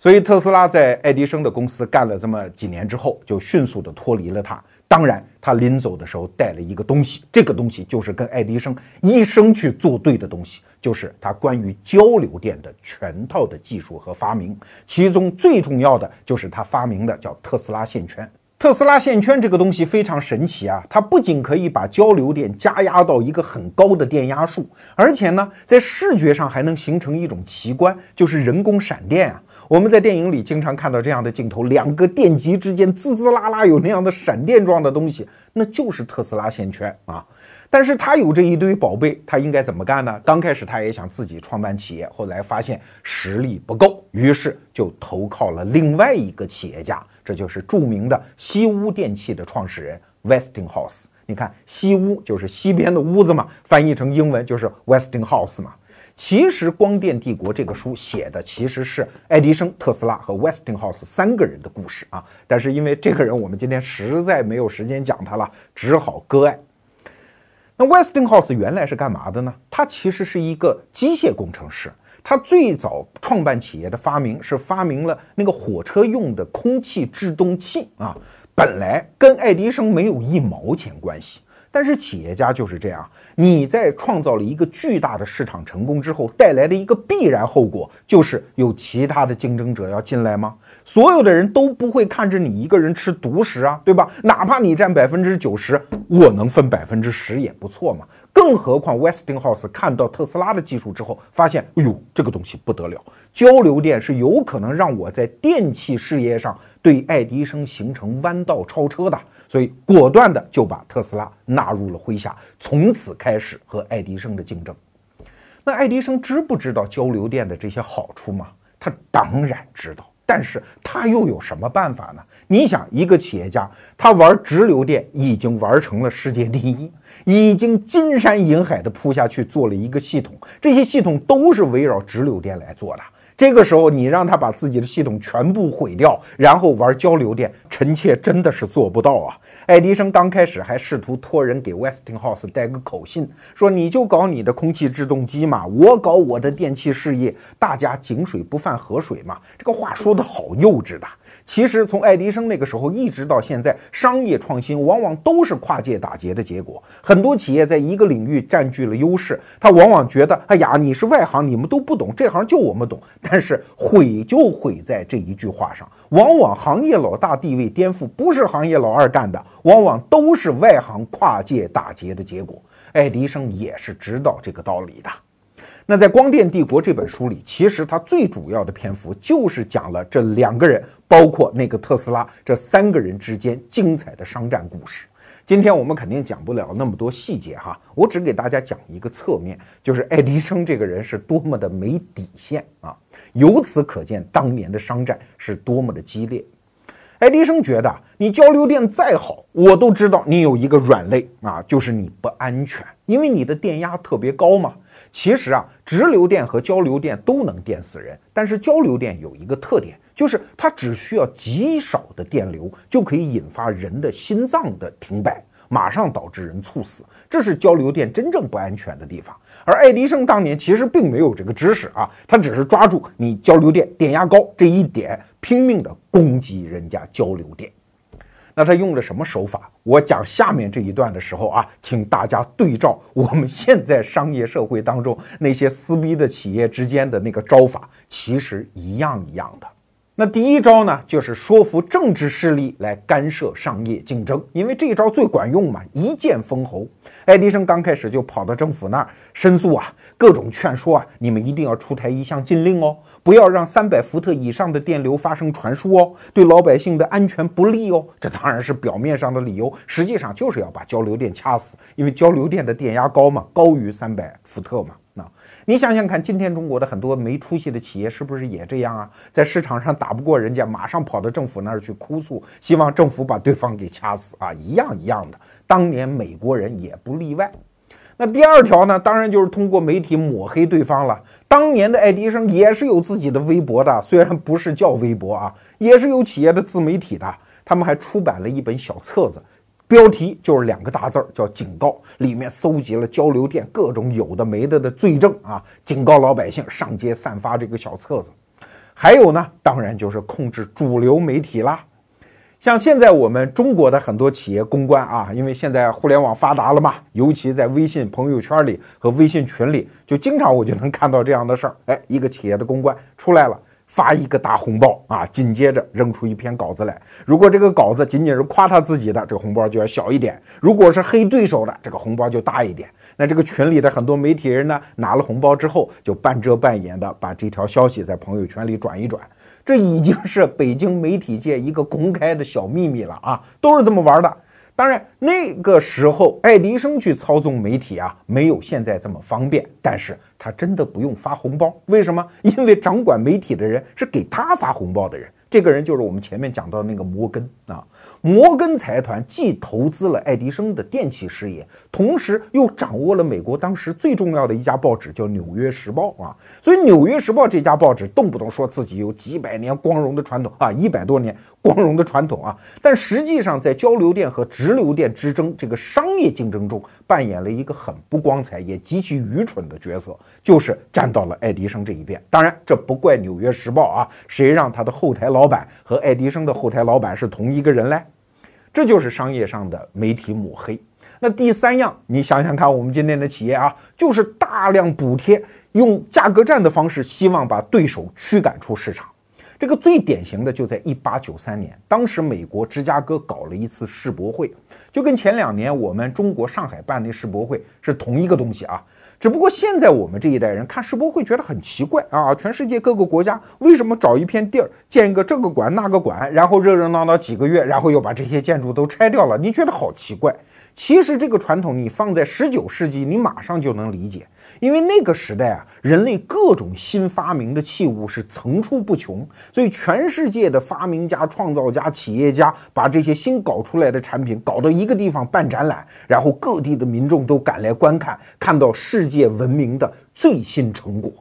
所以特斯拉在爱迪生的公司干了这么几年之后，就迅速的脱离了他。当然，他临走的时候带了一个东西，这个东西就是跟爱迪生一生去作对的东西，就是他关于交流电的全套的技术和发明。其中最重要的就是他发明的叫特斯拉线圈。特斯拉线圈这个东西非常神奇啊，它不仅可以把交流电加压到一个很高的电压数，而且呢，在视觉上还能形成一种奇观，就是人工闪电啊。我们在电影里经常看到这样的镜头，两个电极之间滋滋啦啦有那样的闪电状的东西，那就是特斯拉线圈啊。但是他有这一堆宝贝，他应该怎么干呢？刚开始他也想自己创办企业，后来发现实力不够，于是就投靠了另外一个企业家，这就是著名的西屋电器的创始人 Westinghouse。你看，西屋就是西边的屋子嘛，翻译成英文就是 Westinghouse 嘛。其实，《光电帝国》这个书写的其实是爱迪生、特斯拉和 Westinghouse 三个人的故事啊。但是因为这个人，我们今天实在没有时间讲他了，只好割爱。那 Westinghouse 原来是干嘛的呢？他其实是一个机械工程师。他最早创办企业的发明是发明了那个火车用的空气制动器啊，本来跟爱迪生没有一毛钱关系。但是企业家就是这样，你在创造了一个巨大的市场成功之后，带来的一个必然后果就是有其他的竞争者要进来吗？所有的人都不会看着你一个人吃独食啊，对吧？哪怕你占百分之九十，我能分百分之十也不错嘛。更何况 Westinghouse 看到特斯拉的技术之后，发现，哎呦，这个东西不得了，交流电是有可能让我在电器事业上对爱迪生形成弯道超车的。所以果断的就把特斯拉纳入了麾下，从此开始和爱迪生的竞争。那爱迪生知不知道交流电的这些好处吗？他当然知道，但是他又有什么办法呢？你想，一个企业家，他玩直流电已经玩成了世界第一，已经金山银海的扑下去做了一个系统，这些系统都是围绕直流电来做的。这个时候，你让他把自己的系统全部毁掉，然后玩交流电，臣妾真的是做不到啊！爱迪生刚开始还试图托人给 Westinghouse 带个口信，说你就搞你的空气制动机嘛，我搞我的电气事业，大家井水不犯河水嘛。这个话说的好幼稚的。其实从爱迪生那个时候一直到现在，商业创新往往都是跨界打劫的结果。很多企业在一个领域占据了优势，他往往觉得，哎呀，你是外行，你们都不懂，这行就我们懂。但是毁就毁在这一句话上，往往行业老大地位颠覆不是行业老二干的，往往都是外行跨界打劫的结果。爱迪生也是知道这个道理的。那在《光电帝国》这本书里，其实它最主要的篇幅就是讲了这两个人，包括那个特斯拉这三个人之间精彩的商战故事。今天我们肯定讲不了那么多细节哈，我只给大家讲一个侧面，就是爱迪生这个人是多么的没底线啊！由此可见，当年的商战是多么的激烈。爱迪生觉得，你交流电再好，我都知道你有一个软肋啊，就是你不安全，因为你的电压特别高嘛。其实啊，直流电和交流电都能电死人，但是交流电有一个特点，就是它只需要极少的电流就可以引发人的心脏的停摆，马上导致人猝死。这是交流电真正不安全的地方。而爱迪生当年其实并没有这个知识啊，他只是抓住你交流电电压高这一点，拼命的攻击人家交流电。那他用了什么手法？我讲下面这一段的时候啊，请大家对照我们现在商业社会当中那些撕逼的企业之间的那个招法，其实一样一样的。那第一招呢，就是说服政治势力来干涉商业竞争，因为这一招最管用嘛，一剑封喉。爱迪生刚开始就跑到政府那儿申诉啊，各种劝说啊，你们一定要出台一项禁令哦，不要让三百伏特以上的电流发生传输哦，对老百姓的安全不利哦。这当然是表面上的理由，实际上就是要把交流电掐死，因为交流电的电压高嘛，高于三百伏特嘛。你想想看，今天中国的很多没出息的企业是不是也这样啊？在市场上打不过人家，马上跑到政府那儿去哭诉，希望政府把对方给掐死啊！一样一样的。当年美国人也不例外。那第二条呢？当然就是通过媒体抹黑对方了。当年的爱迪生也是有自己的微博的，虽然不是叫微博啊，也是有企业的自媒体的。他们还出版了一本小册子。标题就是两个大字儿，叫警告。里面搜集了交流电各种有的没的的罪证啊，警告老百姓上街散发这个小册子。还有呢，当然就是控制主流媒体啦。像现在我们中国的很多企业公关啊，因为现在互联网发达了嘛，尤其在微信朋友圈里和微信群里，就经常我就能看到这样的事儿。哎，一个企业的公关出来了。发一个大红包啊，紧接着扔出一篇稿子来。如果这个稿子仅仅是夸他自己的，这个红包就要小一点；如果是黑对手的，这个红包就大一点。那这个群里的很多媒体人呢，拿了红包之后，就半遮半掩的把这条消息在朋友圈里转一转。这已经是北京媒体界一个公开的小秘密了啊，都是这么玩的。当然，那个时候爱迪生去操纵媒体啊，没有现在这么方便。但是他真的不用发红包，为什么？因为掌管媒体的人是给他发红包的人。这个人就是我们前面讲到的那个摩根啊，摩根财团既投资了爱迪生的电器事业，同时又掌握了美国当时最重要的一家报纸，叫《纽约时报》啊。所以，《纽约时报》这家报纸动不动说自己有几百年光荣的传统啊，一百多年光荣的传统啊，但实际上在交流电和直流电之争这个商业竞争中，扮演了一个很不光彩也极其愚蠢的角色，就是站到了爱迪生这一边。当然，这不怪《纽约时报》啊，谁让他的后台。老板和爱迪生的后台老板是同一个人嘞，这就是商业上的媒体抹黑。那第三样，你想想看，我们今天的企业啊，就是大量补贴，用价格战的方式，希望把对手驱赶出市场。这个最典型的就在一八九三年，当时美国芝加哥搞了一次世博会，就跟前两年我们中国上海办那世博会是同一个东西啊。只不过现在我们这一代人看世博会觉得很奇怪啊，全世界各个国家为什么找一片地儿建一个这个馆那个馆，然后热热闹闹几个月，然后又把这些建筑都拆掉了？你觉得好奇怪。其实这个传统你放在十九世纪，你马上就能理解，因为那个时代啊，人类各种新发明的器物是层出不穷，所以全世界的发明家、创造家、企业家把这些新搞出来的产品搞到一个地方办展览，然后各地的民众都赶来观看，看到世界文明的最新成果。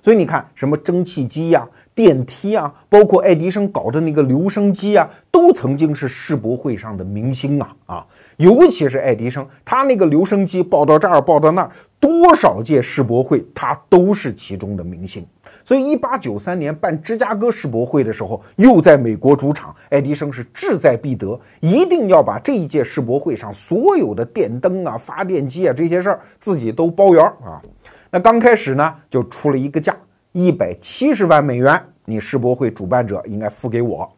所以你看，什么蒸汽机呀？电梯啊，包括爱迪生搞的那个留声机啊，都曾经是世博会上的明星啊啊！尤其是爱迪生，他那个留声机报到这儿报到那儿，多少届世博会他都是其中的明星。所以，一八九三年办芝加哥世博会的时候，又在美国主场，爱迪生是志在必得，一定要把这一届世博会上所有的电灯啊、发电机啊这些事儿自己都包圆啊。那刚开始呢，就出了一个价。一百七十万美元，你世博会主办者应该付给我。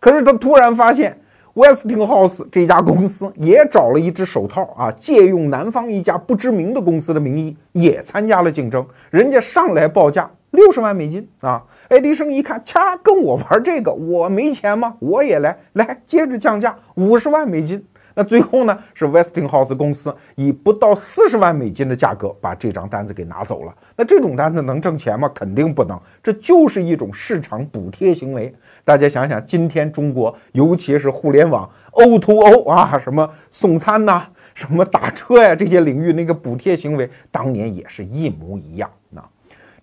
可是他突然发现，Westinghouse 这家公司也找了一只手套啊，借用南方一家不知名的公司的名义，也参加了竞争。人家上来报价六十万美金啊！爱迪生一看，掐，跟我玩这个，我没钱吗？我也来，来，接着降价五十万美金。那最后呢，是 Westinghouse 公司以不到四十万美金的价格把这张单子给拿走了。那这种单子能挣钱吗？肯定不能，这就是一种市场补贴行为。大家想想，今天中国，尤其是互联网 O to O 啊，什么送餐呐，什么打车呀，这些领域那个补贴行为，当年也是一模一样啊。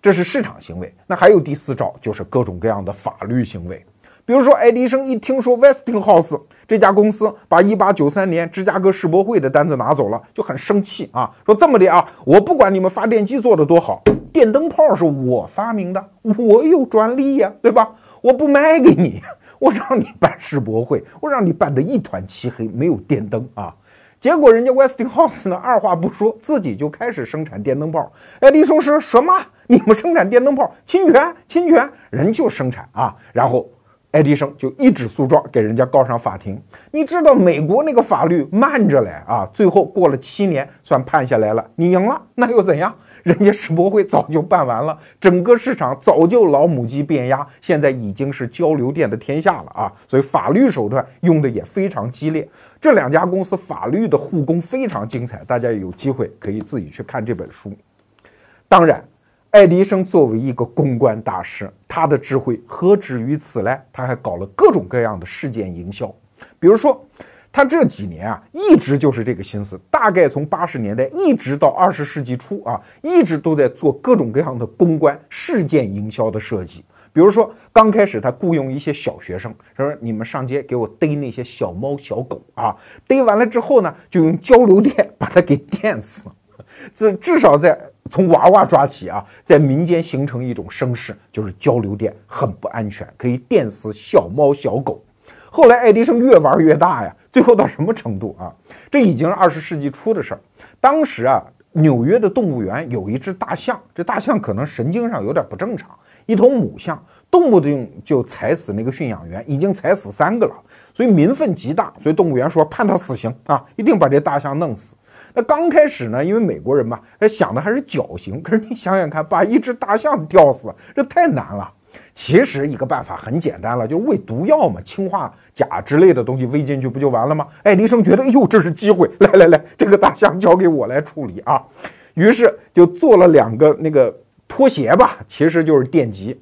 这是市场行为。那还有第四招，就是各种各样的法律行为。比如说，爱迪生一听说 Westinghouse 这家公司把1893年芝加哥世博会的单子拿走了，就很生气啊，说这么的啊，我不管你们发电机做的多好，电灯泡是我发明的，我有专利呀，对吧？我不卖给你，我让你办世博会，我让你办得一团漆黑，没有电灯啊。结果人家 Westinghouse 呢，二话不说，自己就开始生产电灯泡。爱迪生说什么？你们生产电灯泡，侵权，侵权，人就生产啊。然后。爱迪生就一纸诉状给人家告上法庭。你知道美国那个法律慢着嘞啊！最后过了七年，算判下来了，你赢了，那又怎样？人家世博会早就办完了，整个市场早就老母鸡变鸭，现在已经是交流电的天下了啊！所以法律手段用的也非常激烈。这两家公司法律的护工非常精彩，大家有机会可以自己去看这本书。当然。爱迪生作为一个公关大师，他的智慧何止于此呢？他还搞了各种各样的事件营销，比如说，他这几年啊，一直就是这个心思，大概从八十年代一直到二十世纪初啊，一直都在做各种各样的公关事件营销的设计。比如说，刚开始他雇佣一些小学生，他说你们上街给我逮那些小猫小狗啊，逮完了之后呢，就用交流电 把它给电死。这至少在从娃娃抓起啊，在民间形成一种声势，就是交流电很不安全，可以电死小猫小狗。后来爱迪生越玩越大呀，最后到什么程度啊？这已经是二十世纪初的事儿。当时啊，纽约的动物园有一只大象，这大象可能神经上有点不正常，一头母象动不动就踩死那个驯养员，已经踩死三个了，所以民愤极大，所以动物园说判他死刑啊，一定把这大象弄死。那刚开始呢，因为美国人嘛，他想的还是绞刑。可是你想想看，把一只大象吊死，这太难了。其实一个办法很简单了，就喂毒药嘛，氰化钾之类的东西喂进去不就完了吗？爱迪生觉得，哎呦，这是机会，来来来，这个大象交给我来处理啊。于是就做了两个那个拖鞋吧，其实就是电极，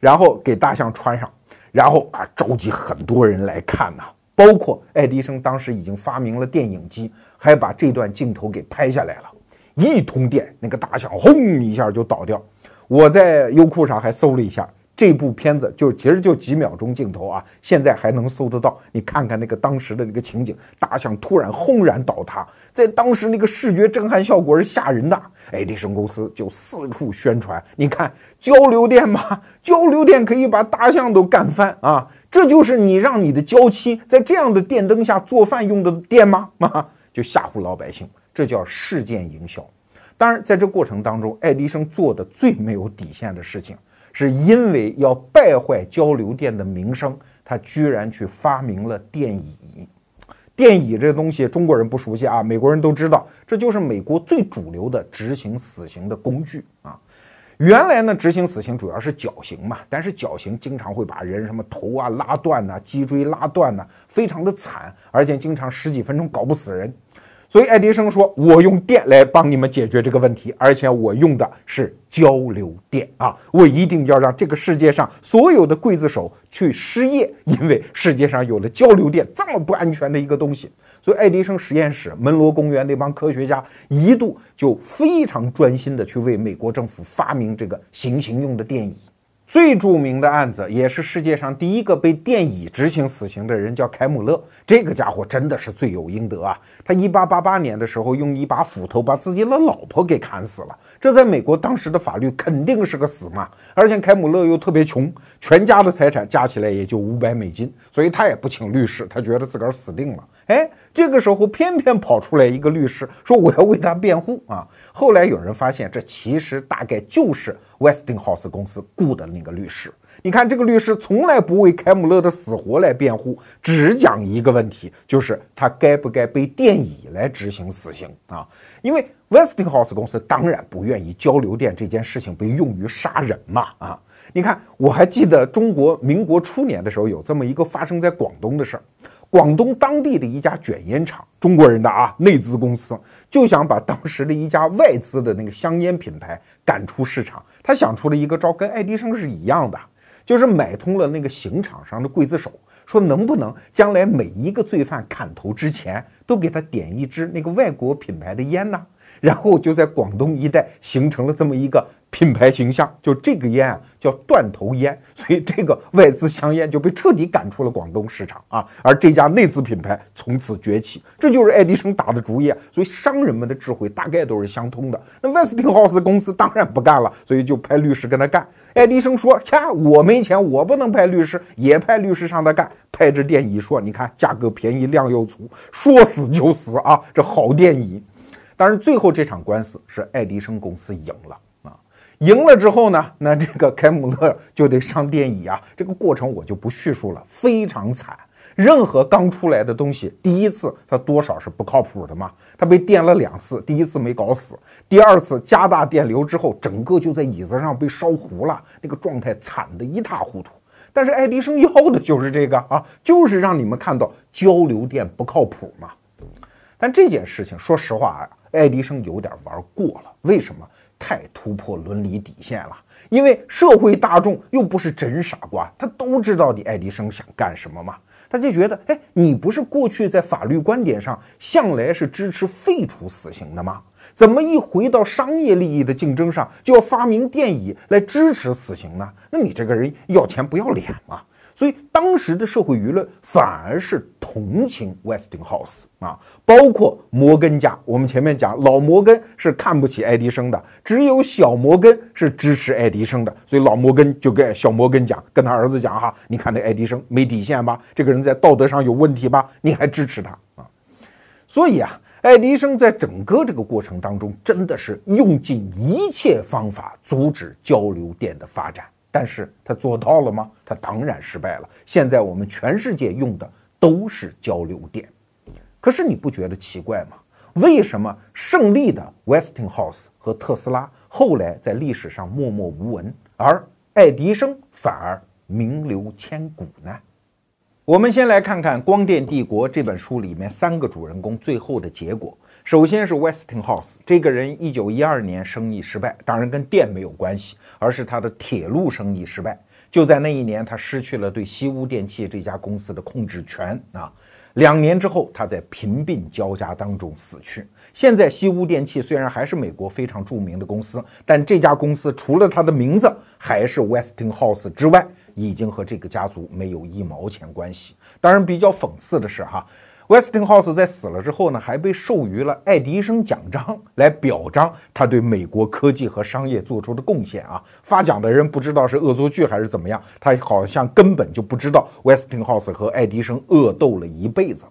然后给大象穿上，然后啊，召集很多人来看呐。包括爱迪生当时已经发明了电影机，还把这段镜头给拍下来了。一通电，那个大象轰一下就倒掉。我在优酷上还搜了一下。这部片子就其实就几秒钟镜头啊，现在还能搜得到。你看看那个当时的那个情景，大象突然轰然倒塌，在当时那个视觉震撼效果是吓人的。爱迪生公司就四处宣传，你看交流电嘛，交流电可以把大象都干翻啊！这就是你让你的娇妻在这样的电灯下做饭用的电吗？啊，就吓唬老百姓，这叫事件营销。当然，在这过程当中，爱迪生做的最没有底线的事情。是因为要败坏交流电的名声，他居然去发明了电椅。电椅这东西中国人不熟悉啊，美国人都知道，这就是美国最主流的执行死刑的工具啊。原来呢，执行死刑主要是绞刑嘛，但是绞刑经常会把人什么头啊拉断呐，脊椎拉断呐，非常的惨，而且经常十几分钟搞不死人。所以爱迪生说：“我用电来帮你们解决这个问题，而且我用的是交流电啊！我一定要让这个世界上所有的刽子手去失业，因为世界上有了交流电这么不安全的一个东西。所以爱迪生实验室门罗公园那帮科学家一度就非常专心的去为美国政府发明这个行刑用的电椅。”最著名的案子，也是世界上第一个被电椅执行死刑的人，叫凯姆勒。这个家伙真的是罪有应得啊！他一八八八年的时候，用一把斧头把自己的老婆给砍死了。这在美国当时的法律肯定是个死嘛。而且凯姆勒又特别穷，全家的财产加起来也就五百美金，所以他也不请律师，他觉得自个儿死定了。哎，这个时候偏偏跑出来一个律师，说我要为他辩护啊。后来有人发现，这其实大概就是 Westinghouse 公司雇的那个律师。你看，这个律师从来不为凯姆勒的死活来辩护，只讲一个问题，就是他该不该被电椅来执行死刑啊？因为 Westinghouse 公司当然不愿意交流电这件事情被用于杀人嘛啊！你看，我还记得中国民国初年的时候，有这么一个发生在广东的事儿。广东当地的一家卷烟厂，中国人的啊内资公司，就想把当时的一家外资的那个香烟品牌赶出市场。他想出了一个招，跟爱迪生是一样的，就是买通了那个刑场上的刽子手，说能不能将来每一个罪犯砍头之前，都给他点一支那个外国品牌的烟呢？然后就在广东一带形成了这么一个。品牌形象就这个烟啊，叫断头烟，所以这个外资香烟就被彻底赶出了广东市场啊。而这家内资品牌从此崛起，这就是爱迪生打的主意。啊。所以商人们的智慧大概都是相通的。那 Westinghouse 公司当然不干了，所以就派律师跟他干。爱迪生说：“呀我没钱，我不能派律师，也派律师上他干。”派着电椅说：“你看价格便宜，量又足，说死就死啊！这好电椅。”当然，最后这场官司是爱迪生公司赢了啊。赢了之后呢，那这个凯姆勒就得上电椅啊，这个过程我就不叙述了，非常惨。任何刚出来的东西，第一次它多少是不靠谱的嘛。它被电了两次，第一次没搞死，第二次加大电流之后，整个就在椅子上被烧糊了，那个状态惨得一塌糊涂。但是爱迪生要的就是这个啊，就是让你们看到交流电不靠谱嘛。但这件事情，说实话啊，爱迪生有点玩过了，为什么？太突破伦理底线了，因为社会大众又不是真傻瓜，他都知道你爱迪生想干什么嘛，他就觉得，哎，你不是过去在法律观点上向来是支持废除死刑的吗？怎么一回到商业利益的竞争上，就要发明电椅来支持死刑呢？那你这个人要钱不要脸嘛！所以当时的社会舆论反而是同情 Westinghouse 啊，包括摩根家。我们前面讲老摩根是看不起爱迪生的，只有小摩根是支持爱迪生的。所以老摩根就跟小摩根讲，跟他儿子讲哈，你看那爱迪生没底线吧？这个人在道德上有问题吧？你还支持他啊？所以啊，爱迪生在整个这个过程当中，真的是用尽一切方法阻止交流电的发展。但是他做到了吗？他当然失败了。现在我们全世界用的都是交流电，可是你不觉得奇怪吗？为什么胜利的 Westinghouse 和特斯拉后来在历史上默默无闻，而爱迪生反而名留千古呢？我们先来看看《光电帝国》这本书里面三个主人公最后的结果。首先是 Westinghouse 这个人，一九一二年生意失败，当然跟电没有关系，而是他的铁路生意失败。就在那一年，他失去了对西屋电器这家公司的控制权啊。两年之后，他在贫病交加当中死去。现在，西屋电器虽然还是美国非常著名的公司，但这家公司除了它的名字还是 Westinghouse 之外，已经和这个家族没有一毛钱关系。当然，比较讽刺的是哈。Westinghouse 在死了之后呢，还被授予了爱迪生奖章来表彰他对美国科技和商业做出的贡献啊。发奖的人不知道是恶作剧还是怎么样，他好像根本就不知道 Westinghouse 和爱迪生恶斗了一辈子。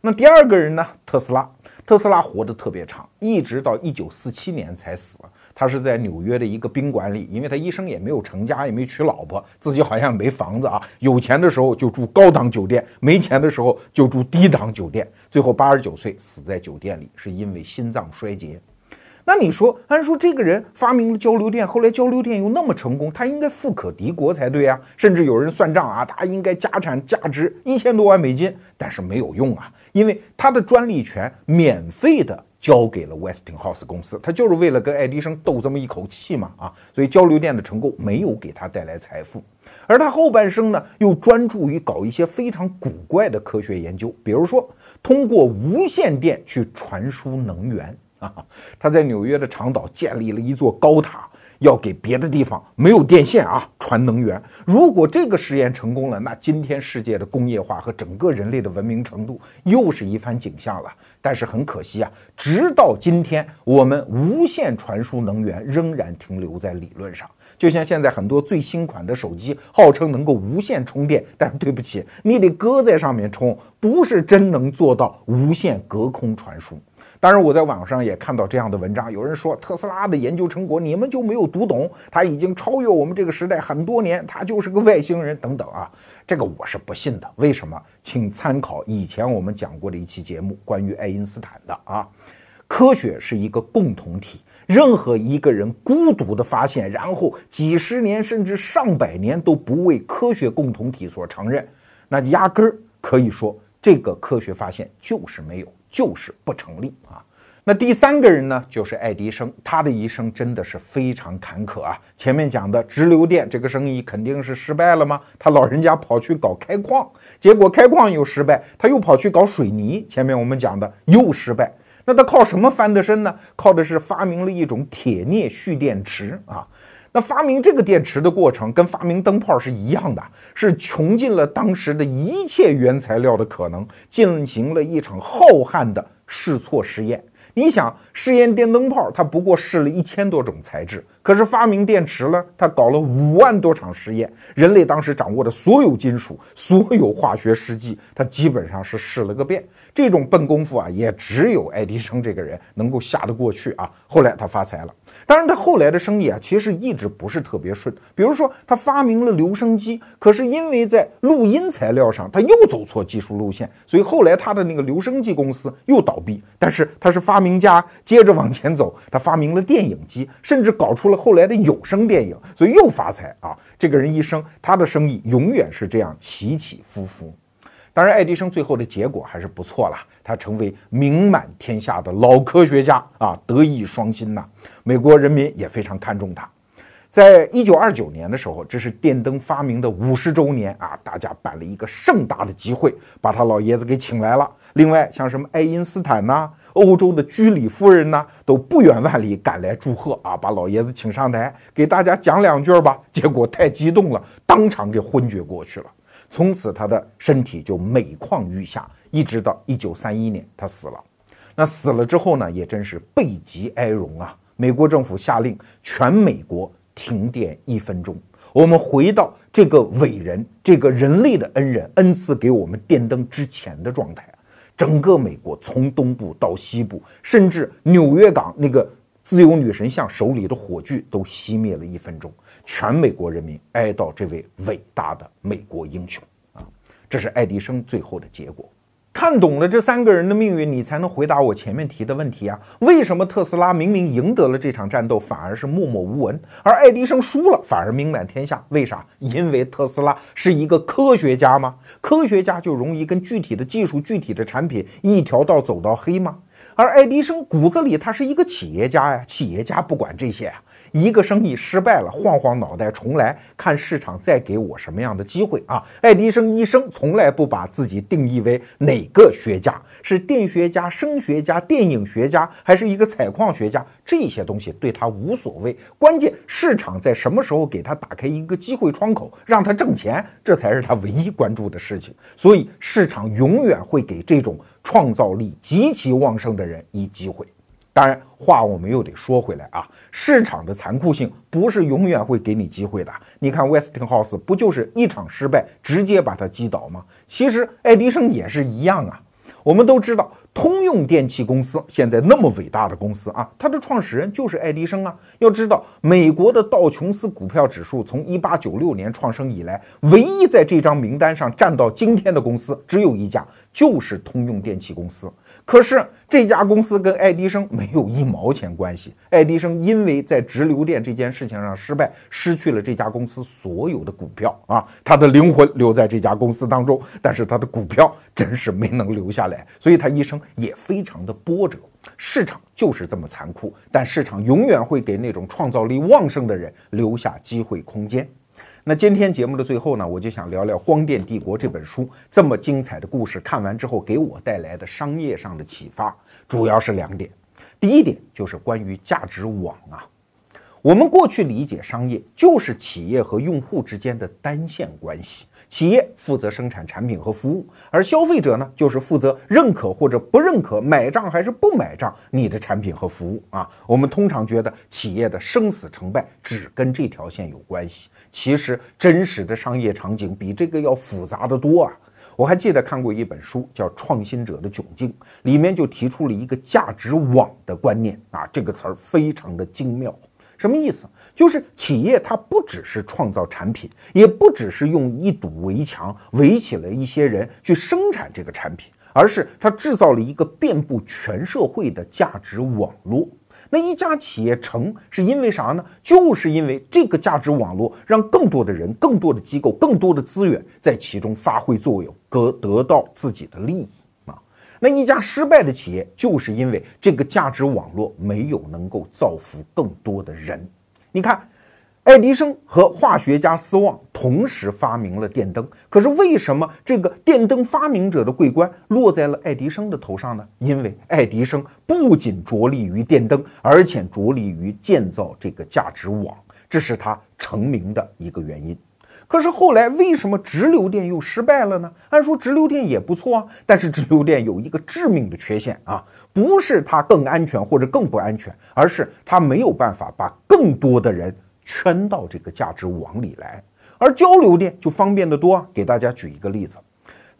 那第二个人呢？特斯拉，特斯拉活得特别长，一直到一九四七年才死。他是在纽约的一个宾馆里，因为他一生也没有成家，也没娶老婆，自己好像没房子啊。有钱的时候就住高档酒店，没钱的时候就住低档酒店。最后八十九岁死在酒店里，是因为心脏衰竭。那你说，按说这个人发明了交流电，后来交流电又那么成功，他应该富可敌国才对啊。甚至有人算账啊，他应该家产价值一千多万美金，但是没有用啊，因为他的专利权免费的。交给了 Westinghouse 公司，他就是为了跟爱迪生斗这么一口气嘛啊，所以交流电的成功没有给他带来财富，而他后半生呢，又专注于搞一些非常古怪的科学研究，比如说通过无线电去传输能源啊，他在纽约的长岛建立了一座高塔。要给别的地方没有电线啊传能源。如果这个实验成功了，那今天世界的工业化和整个人类的文明程度又是一番景象了。但是很可惜啊，直到今天，我们无线传输能源仍然停留在理论上。就像现在很多最新款的手机，号称能够无线充电，但对不起，你得搁在上面充，不是真能做到无线隔空传输。当然，我在网上也看到这样的文章，有人说特斯拉的研究成果你们就没有读懂，他已经超越我们这个时代很多年，他就是个外星人等等啊，这个我是不信的。为什么？请参考以前我们讲过的一期节目，关于爱因斯坦的啊。科学是一个共同体，任何一个人孤独的发现，然后几十年甚至上百年都不为科学共同体所承认，那压根儿可以说这个科学发现就是没有。就是不成立啊！那第三个人呢，就是爱迪生，他的一生真的是非常坎坷啊。前面讲的直流电这个生意肯定是失败了吗？他老人家跑去搞开矿，结果开矿又失败，他又跑去搞水泥，前面我们讲的又失败。那他靠什么翻的身呢？靠的是发明了一种铁镍蓄电池啊。那发明这个电池的过程跟发明灯泡是一样的，是穷尽了当时的一切原材料的可能，进行了一场浩瀚的试错实验。你想试验电灯泡，它不过试了一千多种材质，可是发明电池呢，他搞了五万多场实验。人类当时掌握的所有金属、所有化学试剂，他基本上是试了个遍。这种笨功夫啊，也只有爱迪生这个人能够下得过去啊。后来他发财了。当然，他后来的生意啊，其实一直不是特别顺。比如说，他发明了留声机，可是因为在录音材料上他又走错技术路线，所以后来他的那个留声机公司又倒闭。但是他是发明家，接着往前走，他发明了电影机，甚至搞出了了后来的有声电影，所以又发财啊！这个人一生，他的生意永远是这样起起伏伏。当然，爱迪生最后的结果还是不错了，他成为名满天下的老科学家啊，德艺双馨呐。美国人民也非常看重他。在一九二九年的时候，这是电灯发明的五十周年啊，大家办了一个盛大的集会，把他老爷子给请来了。另外，像什么爱因斯坦呐、欧洲的居里夫人呢，都不远万里赶来祝贺啊，把老爷子请上台，给大家讲两句吧。结果太激动了，当场给昏厥过去了。从此，他的身体就每况愈下，一直到一九三一年，他死了。那死了之后呢，也真是悲极哀荣啊！美国政府下令全美国停电一分钟。我们回到这个伟人、这个人类的恩人恩赐给我们电灯之前的状态。整个美国从东部到西部，甚至纽约港那个自由女神像手里的火炬都熄灭了一分钟。全美国人民哀悼这位伟大的美国英雄啊！这是爱迪生最后的结果。看懂了这三个人的命运，你才能回答我前面提的问题啊！为什么特斯拉明明赢得了这场战斗，反而是默默无闻，而爱迪生输了反而名满天下？为啥？因为特斯拉是一个科学家吗？科学家就容易跟具体的技术、具体的产品一条道走到黑吗？而爱迪生骨子里他是一个企业家呀，企业家不管这些啊。一个生意失败了，晃晃脑袋重来，看市场再给我什么样的机会啊！爱迪生一生从来不把自己定义为哪个学家，是电学家、声学家、电影学家，还是一个采矿学家？这些东西对他无所谓，关键市场在什么时候给他打开一个机会窗口，让他挣钱，这才是他唯一关注的事情。所以市场永远会给这种创造力极其旺盛的人以机会。当然，话我们又得说回来啊，市场的残酷性不是永远会给你机会的。你看，Westinghouse 不就是一场失败，直接把它击倒吗？其实，爱迪生也是一样啊。我们都知道。通用电气公司现在那么伟大的公司啊，它的创始人就是爱迪生啊。要知道，美国的道琼斯股票指数从一八九六年创生以来，唯一在这张名单上站到今天的公司只有一家，就是通用电气公司。可是这家公司跟爱迪生没有一毛钱关系。爱迪生因为在直流电这件事情上失败，失去了这家公司所有的股票啊，他的灵魂留在这家公司当中，但是他的股票真是没能留下来，所以他一生。也非常的波折，市场就是这么残酷，但市场永远会给那种创造力旺盛的人留下机会空间。那今天节目的最后呢，我就想聊聊《光电帝国》这本书这么精彩的故事，看完之后给我带来的商业上的启发，主要是两点。第一点就是关于价值网啊。我们过去理解商业就是企业和用户之间的单线关系，企业负责生产产品和服务，而消费者呢，就是负责认可或者不认可、买账还是不买账你的产品和服务啊。我们通常觉得企业的生死成败只跟这条线有关系，其实真实的商业场景比这个要复杂的多啊。我还记得看过一本书叫《创新者的窘境》，里面就提出了一个价值网的观念啊，这个词儿非常的精妙。什么意思？就是企业它不只是创造产品，也不只是用一堵围墙围起了一些人去生产这个产品，而是它制造了一个遍布全社会的价值网络。那一家企业成是因为啥呢？就是因为这个价值网络让更多的人、更多的机构、更多的资源在其中发挥作用，得得到自己的利益。那一家失败的企业，就是因为这个价值网络没有能够造福更多的人。你看，爱迪生和化学家斯旺同时发明了电灯，可是为什么这个电灯发明者的桂冠落在了爱迪生的头上呢？因为爱迪生不仅着力于电灯，而且着力于建造这个价值网，这是他成名的一个原因。可是后来为什么直流电又失败了呢？按说直流电也不错啊，但是直流电有一个致命的缺陷啊，不是它更安全或者更不安全，而是它没有办法把更多的人。圈到这个价值网里来，而交流电就方便得多啊！给大家举一个例子，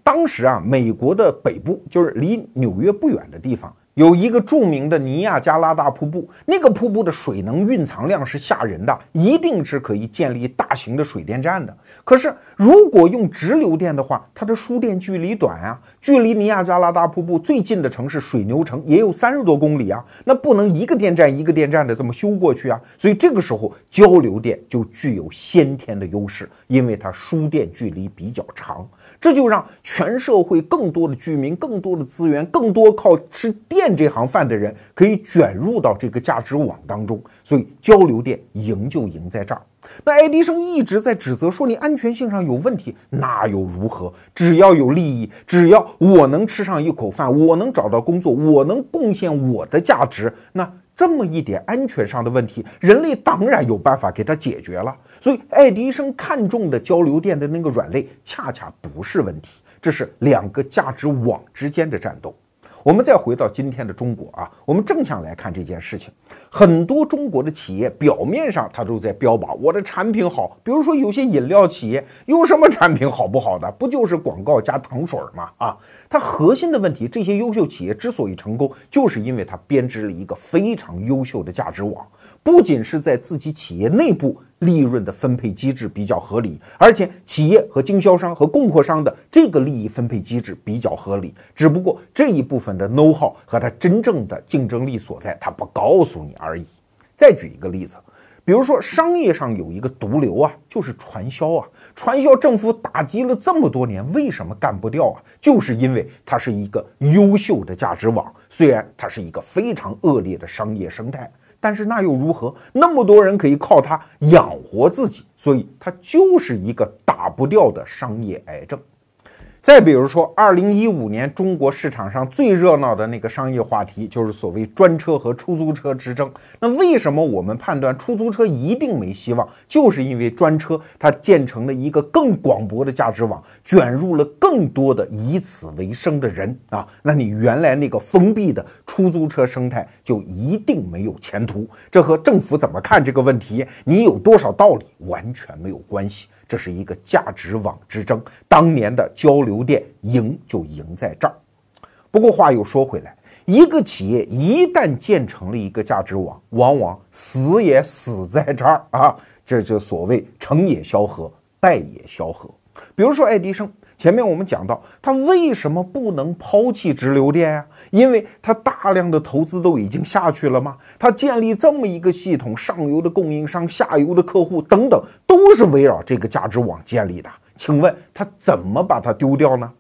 当时啊，美国的北部就是离纽约不远的地方。有一个著名的尼亚加拉大瀑布，那个瀑布的水能蕴藏量是吓人的，一定是可以建立大型的水电站的。可是如果用直流电的话，它的输电距离短啊，距离尼亚加拉大瀑布最近的城市水牛城也有三十多公里啊，那不能一个电站一个电站的这么修过去啊。所以这个时候交流电就具有先天的优势，因为它输电距离比较长，这就让全社会更多的居民、更多的资源、更多靠吃电。电这行饭的人可以卷入到这个价值网当中，所以交流电赢就赢在这儿。那爱迪生一直在指责说你安全性上有问题，那又如何？只要有利益，只要我能吃上一口饭，我能找到工作，我能贡献我的价值，那这么一点安全上的问题，人类当然有办法给它解决了。所以爱迪生看中的交流电的那个软肋，恰恰不是问题，这是两个价值网之间的战斗。我们再回到今天的中国啊，我们正向来看这件事情。很多中国的企业表面上它都在标榜我的产品好，比如说有些饮料企业有什么产品好不好的，不就是广告加糖水吗？啊，它核心的问题，这些优秀企业之所以成功，就是因为它编织了一个非常优秀的价值网，不仅是在自己企业内部。利润的分配机制比较合理，而且企业和经销商和供货商的这个利益分配机制比较合理。只不过这一部分的 know how 和它真正的竞争力所在，它不告诉你而已。再举一个例子，比如说商业上有一个毒瘤啊，就是传销啊。传销政府打击了这么多年，为什么干不掉啊？就是因为它是一个优秀的价值网，虽然它是一个非常恶劣的商业生态。但是那又如何？那么多人可以靠它养活自己，所以它就是一个打不掉的商业癌症。再比如说，二零一五年中国市场上最热闹的那个商业话题，就是所谓专车和出租车之争。那为什么我们判断出租车一定没希望？就是因为专车它建成了一个更广博的价值网，卷入了更多的以此为生的人啊。那你原来那个封闭的出租车生态就一定没有前途。这和政府怎么看这个问题，你有多少道理，完全没有关系。这是一个价值网之争，当年的交流电赢就赢在这儿。不过话又说回来，一个企业一旦建成了一个价值网，往往死也死在这儿啊！这就所谓成也萧何，败也萧何。比如说爱迪生。前面我们讲到，他为什么不能抛弃直流电呀？因为他大量的投资都已经下去了吗？他建立这么一个系统，上游的供应商、下游的客户等等，都是围绕这个价值网建立的。请问他怎么把它丢掉呢？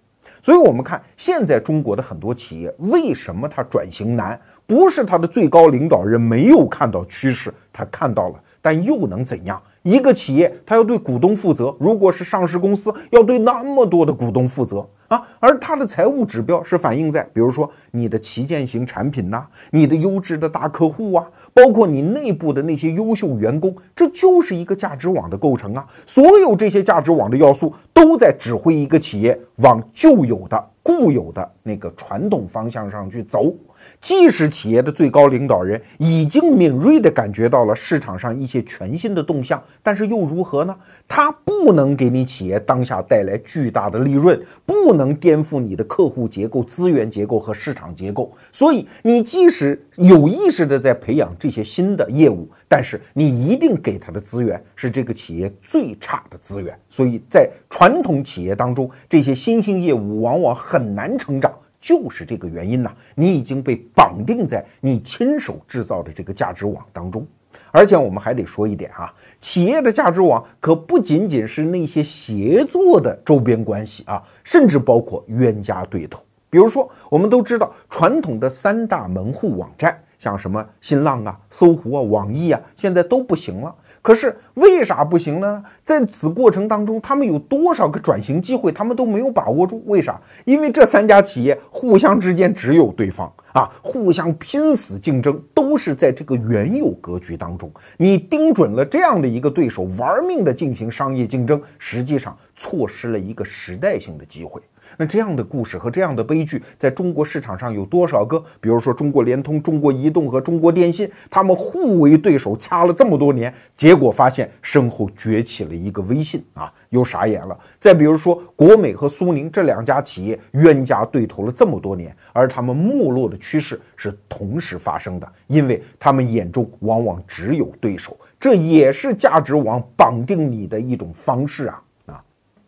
所以，我们看现在中国的很多企业，为什么它转型难？不是它的最高领导人没有看到趋势，他看到了，但又能怎样？一个企业，它要对股东负责。如果是上市公司，要对那么多的股东负责啊。而它的财务指标是反映在，比如说你的旗舰型产品呐，你的优质的大客户啊，包括你内部的那些优秀员工，这就是一个价值网的构成啊。所有这些价值网的要素，都在指挥一个企业往旧有的、固有的那个传统方向上去走。即使企业的最高领导人已经敏锐地感觉到了市场上一些全新的动向，但是又如何呢？他不能给你企业当下带来巨大的利润，不能颠覆你的客户结构、资源结构和市场结构。所以，你即使有意识地在培养这些新的业务，但是你一定给他的资源是这个企业最差的资源。所以在传统企业当中，这些新兴业务往往很难成长。就是这个原因呐，你已经被绑定在你亲手制造的这个价值网当中，而且我们还得说一点啊，企业的价值网可不仅仅是那些协作的周边关系啊，甚至包括冤家对头。比如说，我们都知道传统的三大门户网站。像什么新浪啊、搜狐啊、网易啊，现在都不行了。可是为啥不行呢？在此过程当中，他们有多少个转型机会，他们都没有把握住。为啥？因为这三家企业互相之间只有对方啊，互相拼死竞争，都是在这个原有格局当中。你盯准了这样的一个对手，玩命的进行商业竞争，实际上错失了一个时代性的机会。那这样的故事和这样的悲剧，在中国市场上有多少个？比如说中国联通、中国移动和中国电信，他们互为对手，掐了这么多年，结果发现身后崛起了一个微信啊，又傻眼了。再比如说国美和苏宁这两家企业，冤家对头了这么多年，而他们没落的趋势是同时发生的，因为他们眼中往往只有对手，这也是价值网绑定你的一种方式啊。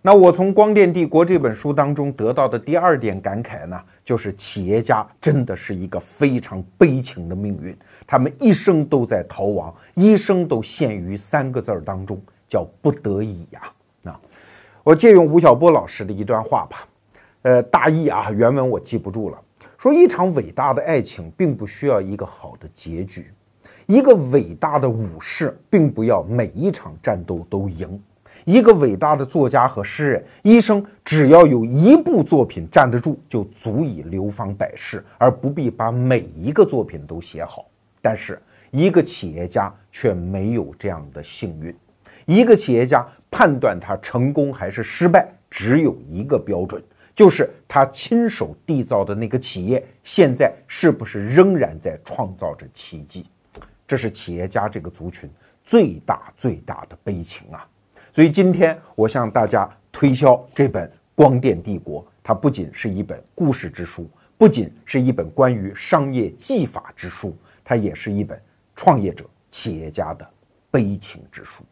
那我从《光电帝国》这本书当中得到的第二点感慨呢，就是企业家真的是一个非常悲情的命运，他们一生都在逃亡，一生都陷于三个字儿当中，叫不得已呀。啊，我借用吴晓波老师的一段话吧，呃，大意啊，原文我记不住了，说一场伟大的爱情并不需要一个好的结局，一个伟大的武士并不要每一场战斗都赢。一个伟大的作家和诗人，一生只要有一部作品站得住，就足以流芳百世，而不必把每一个作品都写好。但是，一个企业家却没有这样的幸运。一个企业家判断他成功还是失败，只有一个标准，就是他亲手缔造的那个企业现在是不是仍然在创造着奇迹。这是企业家这个族群最大最大的悲情啊！所以今天我向大家推销这本《光电帝国》，它不仅是一本故事之书，不仅是一本关于商业技法之书，它也是一本创业者、企业家的悲情之书。